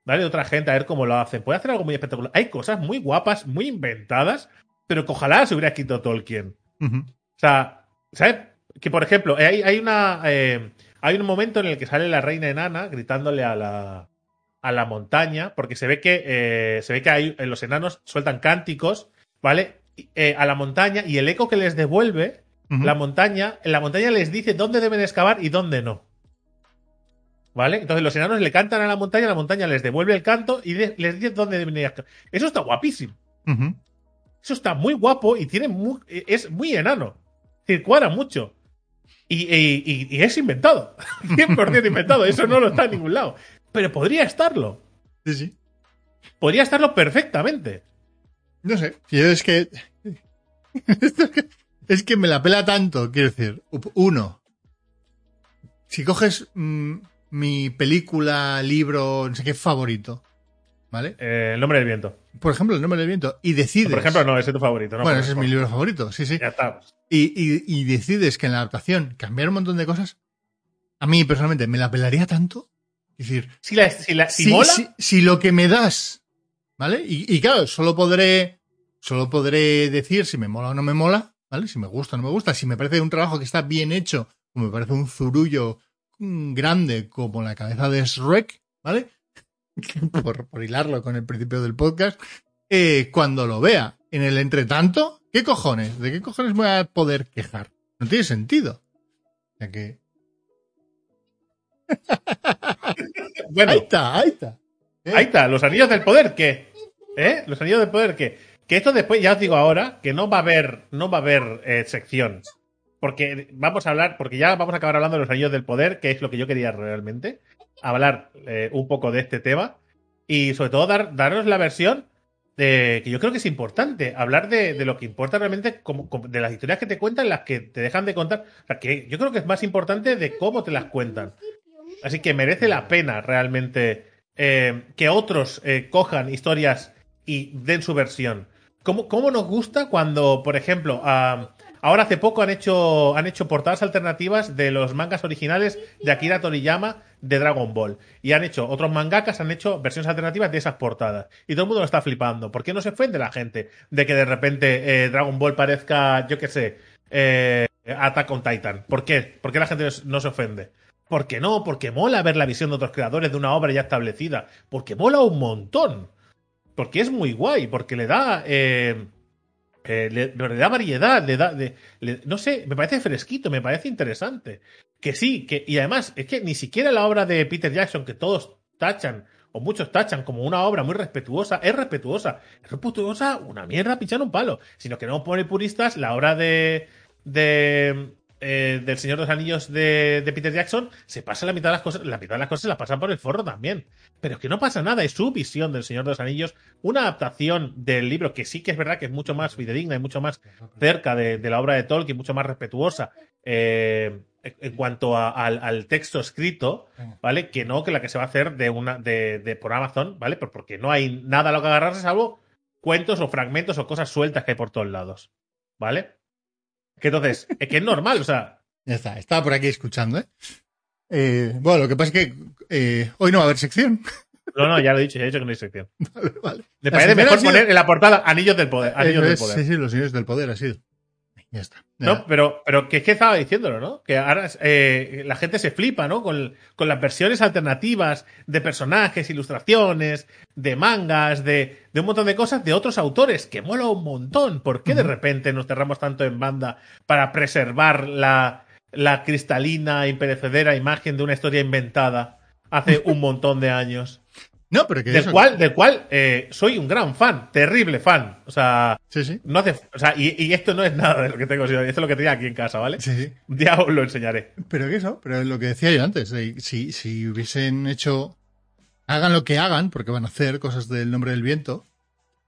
¿vale? De otra gente, a ver cómo lo hacen. Puede hacer algo muy espectacular. Hay cosas muy guapas, muy inventadas, pero que ojalá se hubiera escrito Tolkien. O sea, ¿sabes? Que por ejemplo, hay, hay una. eh, hay un momento en el que sale la reina enana gritándole a la. a la montaña. Porque se ve que. eh, se ve que hay, eh, los enanos sueltan cánticos, ¿vale? Eh, a la montaña. Y el eco que les devuelve. La montaña. En la montaña les dice dónde deben excavar y dónde no. ¿Vale? Entonces los enanos le cantan a la montaña, la montaña les devuelve el canto y de- les dice dónde deben excavar. Eso está guapísimo. Eso está muy guapo y tiene es muy enano. Cuadra mucho. Y, y- y- y es inventado. [LAUGHS] 100% inventado. Eso no lo está en ningún lado. Pero podría estarlo. Sí, sí. Podría estarlo perfectamente. No sé. Yo es que. [LAUGHS] Es que- que me la pela tanto. Quiero decir, uno. Si coges mm, mi película, libro, no sé qué favorito, ¿vale? Eh, el nombre del viento. Por ejemplo, El nombre del viento, y decides. Por ejemplo, no, ese es tu favorito. No, bueno, ese es mi libro favorito, sí, sí. Ya está. Y, y- y decides que en la adaptación cambiar un montón de cosas, a mí personalmente me la pelaría tanto. Es decir, Si, la, si, la- si si, mola, si- si lo que me das, ¿vale? Y, y claro, solo podré, solo podré decir si me mola o no me mola, ¿vale? Si me gusta o no me gusta, si me parece un trabajo que está bien hecho, o me parece un zurullo mm, grande como la cabeza de Shrek, ¿vale? [LAUGHS] por, por hilarlo con el principio del podcast, eh, cuando lo vea. En el entretanto, ¿qué cojones? ¿De qué cojones voy a poder quejar? No tiene sentido. O sea que... [LAUGHS] bueno, Ahí está, ahí está. ¿Eh? ahí está. Los anillos del poder, ¿qué? ¿Eh? Los anillos del poder, ¿qué? Que esto después, ya os digo ahora, que no va a haber, no va a haber eh, sección. Porque vamos a hablar, porque ya vamos a acabar hablando de los anillos del poder, que es lo que yo quería realmente, hablar eh, un poco de este tema y sobre todo dar, daros la versión de, que yo creo que es importante, hablar de, lo que importa realmente, como, de las historias que te cuentan, las que te dejan de contar, o sea, que yo creo que es más importante de cómo te las cuentan. Así que merece la pena realmente eh, que otros eh, cojan historias y den su versión. ¿Cómo, cómo nos gusta cuando, por ejemplo, ah, ahora hace poco han hecho, han hecho portadas alternativas de los mangas originales de Akira Toriyama de Dragon Ball? Y han hecho, otros mangakas han hecho versiones alternativas de esas portadas. Y todo el mundo lo está flipando. ¿Por qué no se ofende la gente de que de repente eh, Dragon Ball parezca, yo qué sé, eh, Attack on Titan? ¿Por qué? ¿Por qué la gente no se ofende? ¿Por qué no? Porque mola ver la visión de otros creadores de una obra ya establecida. Porque mola un montón. Porque es muy guay. Porque le da. eh, eh, le, da variedad. Le da. no sé, me parece fresquito, me parece interesante. Que sí, que. Y además, es que ni siquiera la obra de Peter Jackson, que todos tachan, o muchos tachan como una obra muy respetuosa, es respetuosa. Es respetuosa una mierda pinchar un palo. Sino que no pone puristas la obra de. de eh, del Señor de los Anillos de, Peter Jackson, se pasa la mitad de las cosas, la mitad de las cosas las pasan por el forro también. Pero es que no pasa nada, es su visión del Señor de los Anillos, una adaptación del libro que sí que es verdad que es mucho más fidedigna y mucho más cerca de, de la obra de Tolkien, mucho más respetuosa eh, en cuanto a- al, al texto escrito, ¿vale? Que no que la que se va a hacer de una de, de- por Amazon, ¿vale? Por- porque no hay nada a lo que agarrarse salvo cuentos o fragmentos o cosas sueltas que hay por todos lados, ¿vale? Que entonces, es que es normal, o sea, [LAUGHS] Ya está, estaba por aquí escuchando, ¿eh? Eh, bueno, lo que pasa es que eh, hoy no va a haber sección. no, no, ya lo he dicho, ya he dicho que no hay sección. [LAUGHS] vale, vale. Me parece mejor sido- poner en la portada Anillos del Poder. Anillos del Poder. Sí, sí, los señores del poder ha sido. Ya está. Ya. No, pero, pero que es que estaba diciéndolo, ¿no? Que ahora eh, la gente se flipa, ¿no? Con, con las versiones alternativas de personajes, ilustraciones, de mangas, de, de un montón de cosas de otros autores, que mola un montón. ¿Por qué de repente nos cerramos tanto en banda para preservar la, la cristalina, imperecedera imagen de una historia inventada hace [LAUGHS] un montón de años? No, pero que Del eso- cual, del cual eh, soy un gran fan, terrible fan. O sea, Sí, sí. no hace, o sea, y, y esto no es nada de lo que tengo, esto es lo que tenía aquí en casa, ¿vale? Sí, sí. Día os lo enseñaré. Pero que eso, pero es lo que decía yo antes, eh, si, si hubiesen hecho, hagan lo que hagan, porque van a hacer cosas del nombre del viento,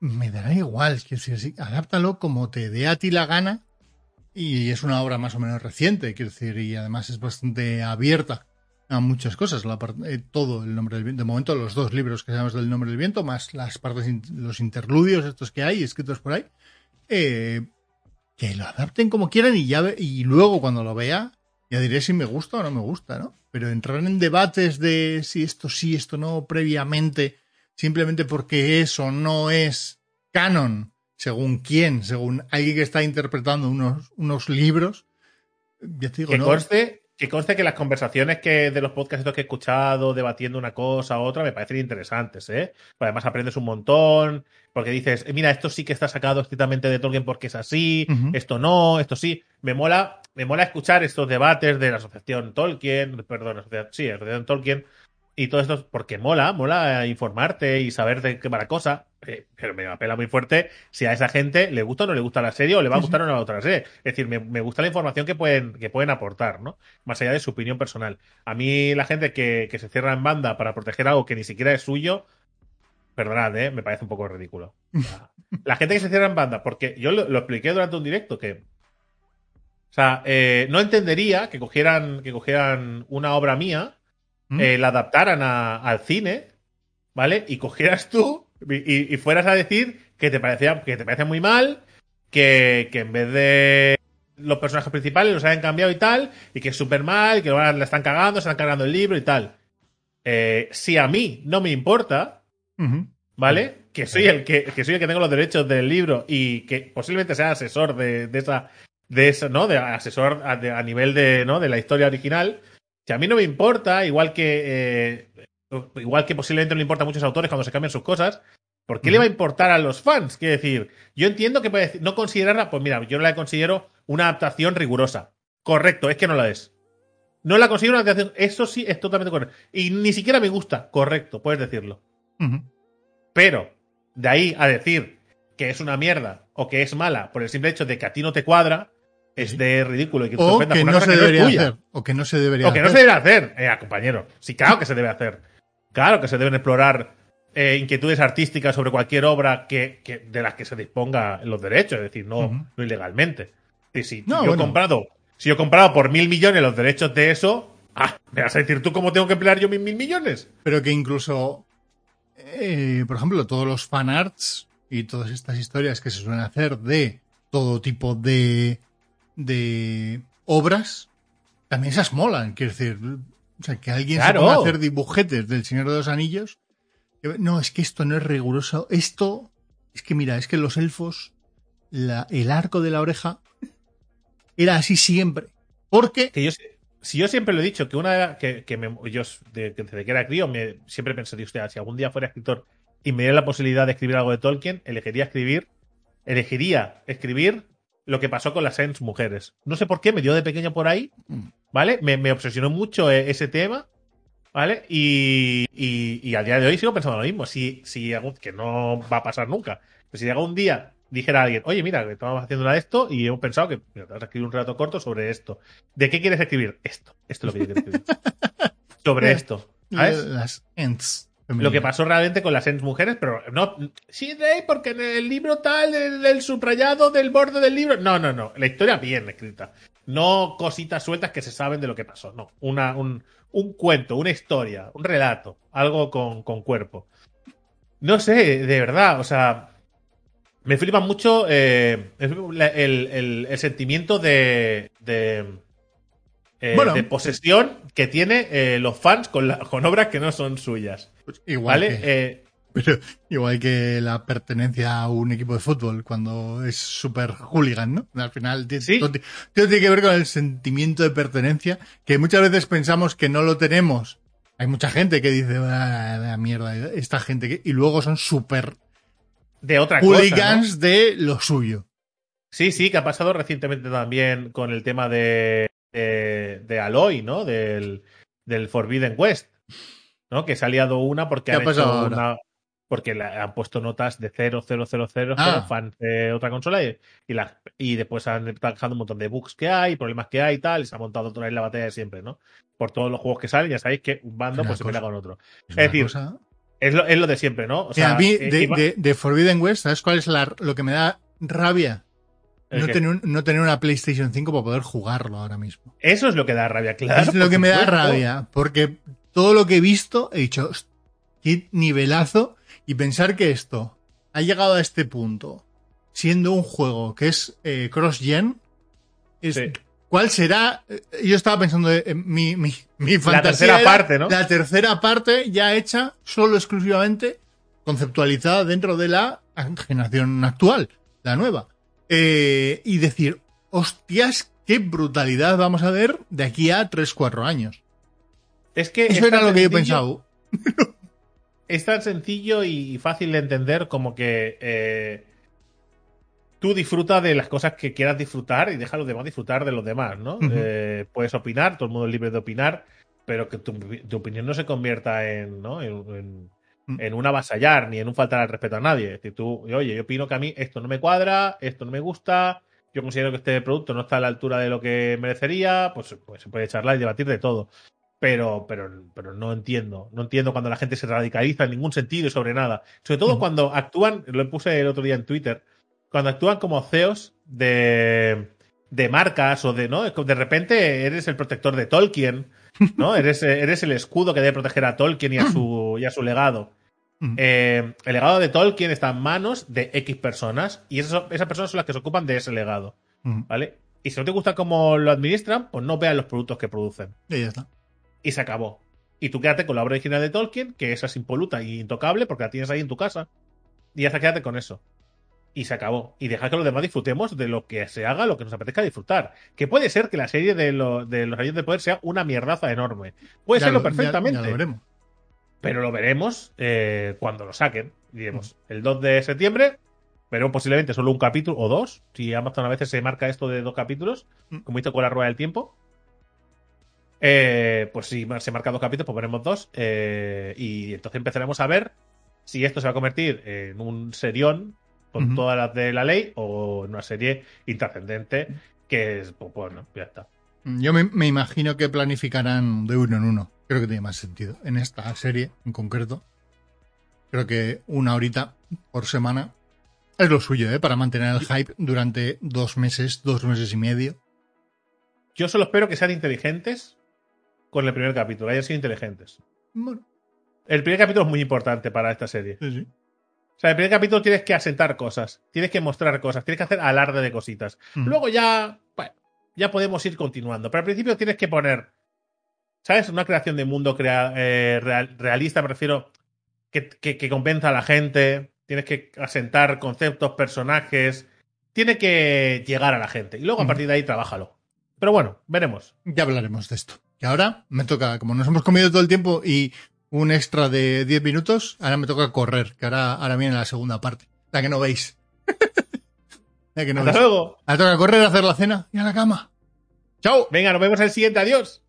me dará igual, es decir, sí, adáptalo como te dé a ti la gana, y es una obra más o menos reciente, quiero decir, y además es bastante abierta a muchas cosas, la eh, todo el nombre del viento, de momento los dos libros que sabemos del nombre del viento, más las partes, los interludios estos que hay, escritos por ahí, eh, que lo adapten como quieran y ya y luego cuando lo vea ya diré si me gusta o no me gusta, ¿no? Pero entrar en debates de si esto sí, esto no previamente, simplemente porque es o no es canon, según quién, según alguien que está interpretando unos, unos libros, ya te digo, Que no. conste, que conste que las conversaciones que de los podcasts que he escuchado, debatiendo una cosa u otra, me parecen interesantes, ¿eh? Además aprendes un montón, porque dices, eh, mira, esto sí que está sacado estrictamente de Tolkien porque es así, esto no, esto sí. Me mola, me mola escuchar estos debates de la asociación Tolkien, perdón, asocia- sí, asociación Tolkien, y todo esto, porque mola, mola informarte y saber de qué va la cosa, eh, pero me apela muy fuerte si a esa gente le gusta o no le gusta la serie o le va a gustar o no le va a gustar la serie. Es decir, me, me gusta la información que pueden, que pueden aportar, ¿no? Más allá de su opinión personal. A mí la gente que, que se cierra en banda para proteger algo que ni siquiera es suyo, perdonad, ¿eh? me parece un poco ridículo. La gente que se cierra en banda, porque yo lo, lo expliqué durante un directo que o sea, eh, no entendería que cogieran, que cogieran una obra mía, ¿Mm? la adaptaran a- al cine, ¿vale? Y cogieras tú y, y- fueras a decir que te parecía, que te parece muy mal, que, que en vez de los personajes principales los hayan cambiado y tal, y que es súper mal, que ahora la están cagando, se están cargando el libro y tal. Eh, si a mí no me importa. ¿vale? Que soy el que, que soy el que tengo los derechos del libro y que posiblemente sea asesor de, de esa, de eso, ¿no? De asesor a, de- a nivel de, ¿no? De la historia original. Que a mí no me importa, igual que, eh, igual que posiblemente no le importa a muchos autores cuando se cambian sus cosas. ¿Por qué le va a importar a los fans? Quiero decir, yo entiendo que puede no considerarla, pues mira, yo la considero una adaptación rigurosa. Correcto, es que no la es. No la considero una adaptación, eso sí es totalmente correcto. Y ni siquiera me gusta, correcto, puedes decirlo. Pero de ahí a decir que es una mierda o que es mala por el simple hecho de que a ti no te cuadra, es de ridículo y que O que no se que debería hacer. O que no se debería O que no se hacer. debe hacer, eh, compañero. Sí, claro que se debe hacer. Claro que se deben explorar eh, inquietudes artísticas sobre cualquier obra que, que- de las que se disponga los derechos, es decir, no, ilegalmente. Y si No, yo bueno. he comprado, si yo he comprado por mil millones los derechos de eso, ah, ¿me vas a decir tú cómo tengo que emplear yo mis mil millones? Pero que incluso, eh, por ejemplo, todos los fanarts y todas estas historias que se suelen hacer de todo tipo de, de obras, también esas molan. Quiero decir, o sea, que alguien Claro. se ponga a hacer dibujetes del Señor de los Anillos. que, No, es que esto no es riguroso. Esto, es que mira, es que los elfos, la- el arco de la oreja era así siempre. Porque Que yo, si yo siempre lo he dicho, que una que, que me- yo de- que desde que era crío me, siempre pensé, hostia, si algún día fuera escritor y me diera la posibilidad de escribir algo de Tolkien, elegiría escribir, elegiría escribir lo que pasó con las Ents mujeres. No sé por qué, me dio de pequeño por ahí, ¿vale? Me, me obsesionó mucho eh, ese tema, ¿vale? Y, y, y a día de hoy sigo pensando lo mismo. Si, si algún- que no va a pasar nunca. Pero si algún día dijera a alguien, oye, mira, estamos haciendo una de esto y hemos pensado que mira, te vas a escribir un relato corto sobre esto. ¿De qué quieres escribir? Esto. Esto es lo que yo quiero escribir. [LAUGHS] sobre esto. ¿Sabes? las Lo que pasó realmente con las Ents mujeres, pero no. Sí, de porque en el libro tal, el, el subrayado del borde del libro. No, no, no. La historia bien escrita. No cositas sueltas que se saben de lo que pasó. No. Una, un, un cuento, una historia, un relato. Algo con, con cuerpo. No sé, de verdad. O sea. Me flipa mucho eh, el, el- el- el sentimiento de. de eh, Bueno. de posesión que tiene eh, los fans con, la- con obras que no son suyas. Pues igual ¿Vale? que- Eh, [LAUGHS] Pero igual que la pertenencia a un equipo de fútbol cuando es súper hooligan, ¿no? Al final Sí. todo, ti- todo tiene que ver con el sentimiento de pertenencia que muchas veces pensamos que no lo tenemos. Hay mucha gente que dice, "Ah, la mierda, esta gente que... Y luego son súper de otra cosa. hooligans ¿no? de lo suyo. Sí, sí, que ha pasado recientemente también con el tema de, de, de Aloy, ¿no? Del, del Forbidden West. ¿No? Que se ha liado una porque ¿Qué han hecho una. Porque le han puesto notas de 0, 0, 0, 0, Ah. fans de otra consola y, y, la- y después han trabajado un montón de bugs que hay, problemas que hay y tal, y se ha montado otra vez la batalla de siempre, ¿no? Por todos los juegos que salen, ya sabéis que un bando Una pues se pelea con otro. Es decir, cosa- Es lo, es lo de siempre, ¿no? O a mí, eh, de, iba- de- de Forbidden West, ¿sabes cuál es la- lo que me da rabia? ¿El No tener, no tener una PlayStation 5 para poder jugarlo ahora mismo. Eso es lo que da rabia, claro. es lo que me da rabia, porque todo lo que he visto he dicho, "Host- qué nivelazo, y pensar que esto ha llegado a este punto, siendo un juego que es eh, cross-gen, es, Sí. ¿cuál será? Yo estaba pensando, eh, mi, mi, mi fantasía tercera era parte, ¿no? La tercera parte ya hecha solo exclusivamente conceptualizada dentro de la generación actual, la nueva. Eh, y decir, hostias, qué brutalidad vamos a ver de aquí a 3-4 años. Es que Eso es era lo que yo pensaba. [LAUGHS] Es tan sencillo y fácil de entender como que eh, tú disfrutas de las cosas que quieras disfrutar y deja a los demás disfrutar de los demás, ¿no? Eh, puedes opinar, todo el mundo es libre de opinar, pero que tu, tu opinión no se convierta en, ¿no? en, en-. En un avasallar ni en un faltar al respeto a nadie. Es decir, tú, oye, yo opino que a mí esto no me cuadra, esto no me gusta, yo considero que este producto no está a la altura de lo que merecería, pues, pues se puede charlar y debatir de todo. Pero, pero, pero no entiendo. No entiendo cuando la gente se radicaliza en ningún sentido y sobre nada. Sobre todo cuando actúan, lo puse el otro día en Twitter, cuando actúan como CEOs de, de marcas o de, ¿no? De repente eres el protector de Tolkien, ¿no? [LAUGHS] eres, eres el escudo que debe proteger a Tolkien y a su, y a su legado. Eh, el legado de Tolkien está en manos de X personas y esas, esas personas son las que se ocupan de ese legado. ¿vale? Y si no te gusta cómo lo administran, pues no veas los productos que producen. Y ya está. Y se acabó. Y tú quédate con la obra original de Tolkien, que esa es impoluta y intocable porque la tienes ahí en tu casa. Y ya está, quédate con eso. Y se acabó. Y deja que los demás disfrutemos de lo que se haga, lo que nos apetezca disfrutar. Que puede ser que la serie de, lo- de los años de poder sea una mierdaza enorme. Puede Ya serlo lo- ya- perfectamente. ya lo veremos. Pero lo veremos eh, cuando lo saquen. Diremos, el 2 de septiembre, veremos posiblemente solo un capítulo o dos. Si Amazon a veces se marca esto de dos capítulos, Mm. como hizo con la rueda del tiempo. Eh, pues si se marca dos capítulos, pues veremos dos. eh, y entonces empezaremos a ver si esto se va a convertir en un serión con todas las de la ley o en una serie intrascendente que es, pues bueno, ya está. Yo me, me imagino que planificarán de uno en uno. Creo que tiene más sentido. En esta serie, en concreto, creo que una horita por semana es lo suyo, ¿eh? Para mantener el hype durante dos meses, dos meses y medio. Yo solo espero que sean inteligentes con el primer capítulo, hayan sido inteligentes. Bueno, El primer capítulo es muy importante para esta serie. sí, sí. O sea, el primer capítulo tienes que asentar cosas, tienes que mostrar cosas, tienes que hacer alarde de cositas. Luego ya, bueno, ya podemos ir continuando. Pero al principio tienes que poner, ¿sabes? Una creación de mundo crea- eh, real- realista, me refiero, que, que, que convenza a la gente. Tienes que asentar conceptos, personajes. Tiene que llegar a la gente. Y luego a partir de ahí, trabájalo. Pero bueno, veremos. Ya hablaremos de esto. Y ahora me toca, como nos hemos comido todo el tiempo y un extra de 10 minutos, ahora me toca correr, que ahora, ahora viene la segunda parte. La que no veis. La que no Hasta luego. Ahora toca correr, hacer la cena y a la cama. ¡Chao! Venga, nos vemos en el siguiente. Adiós.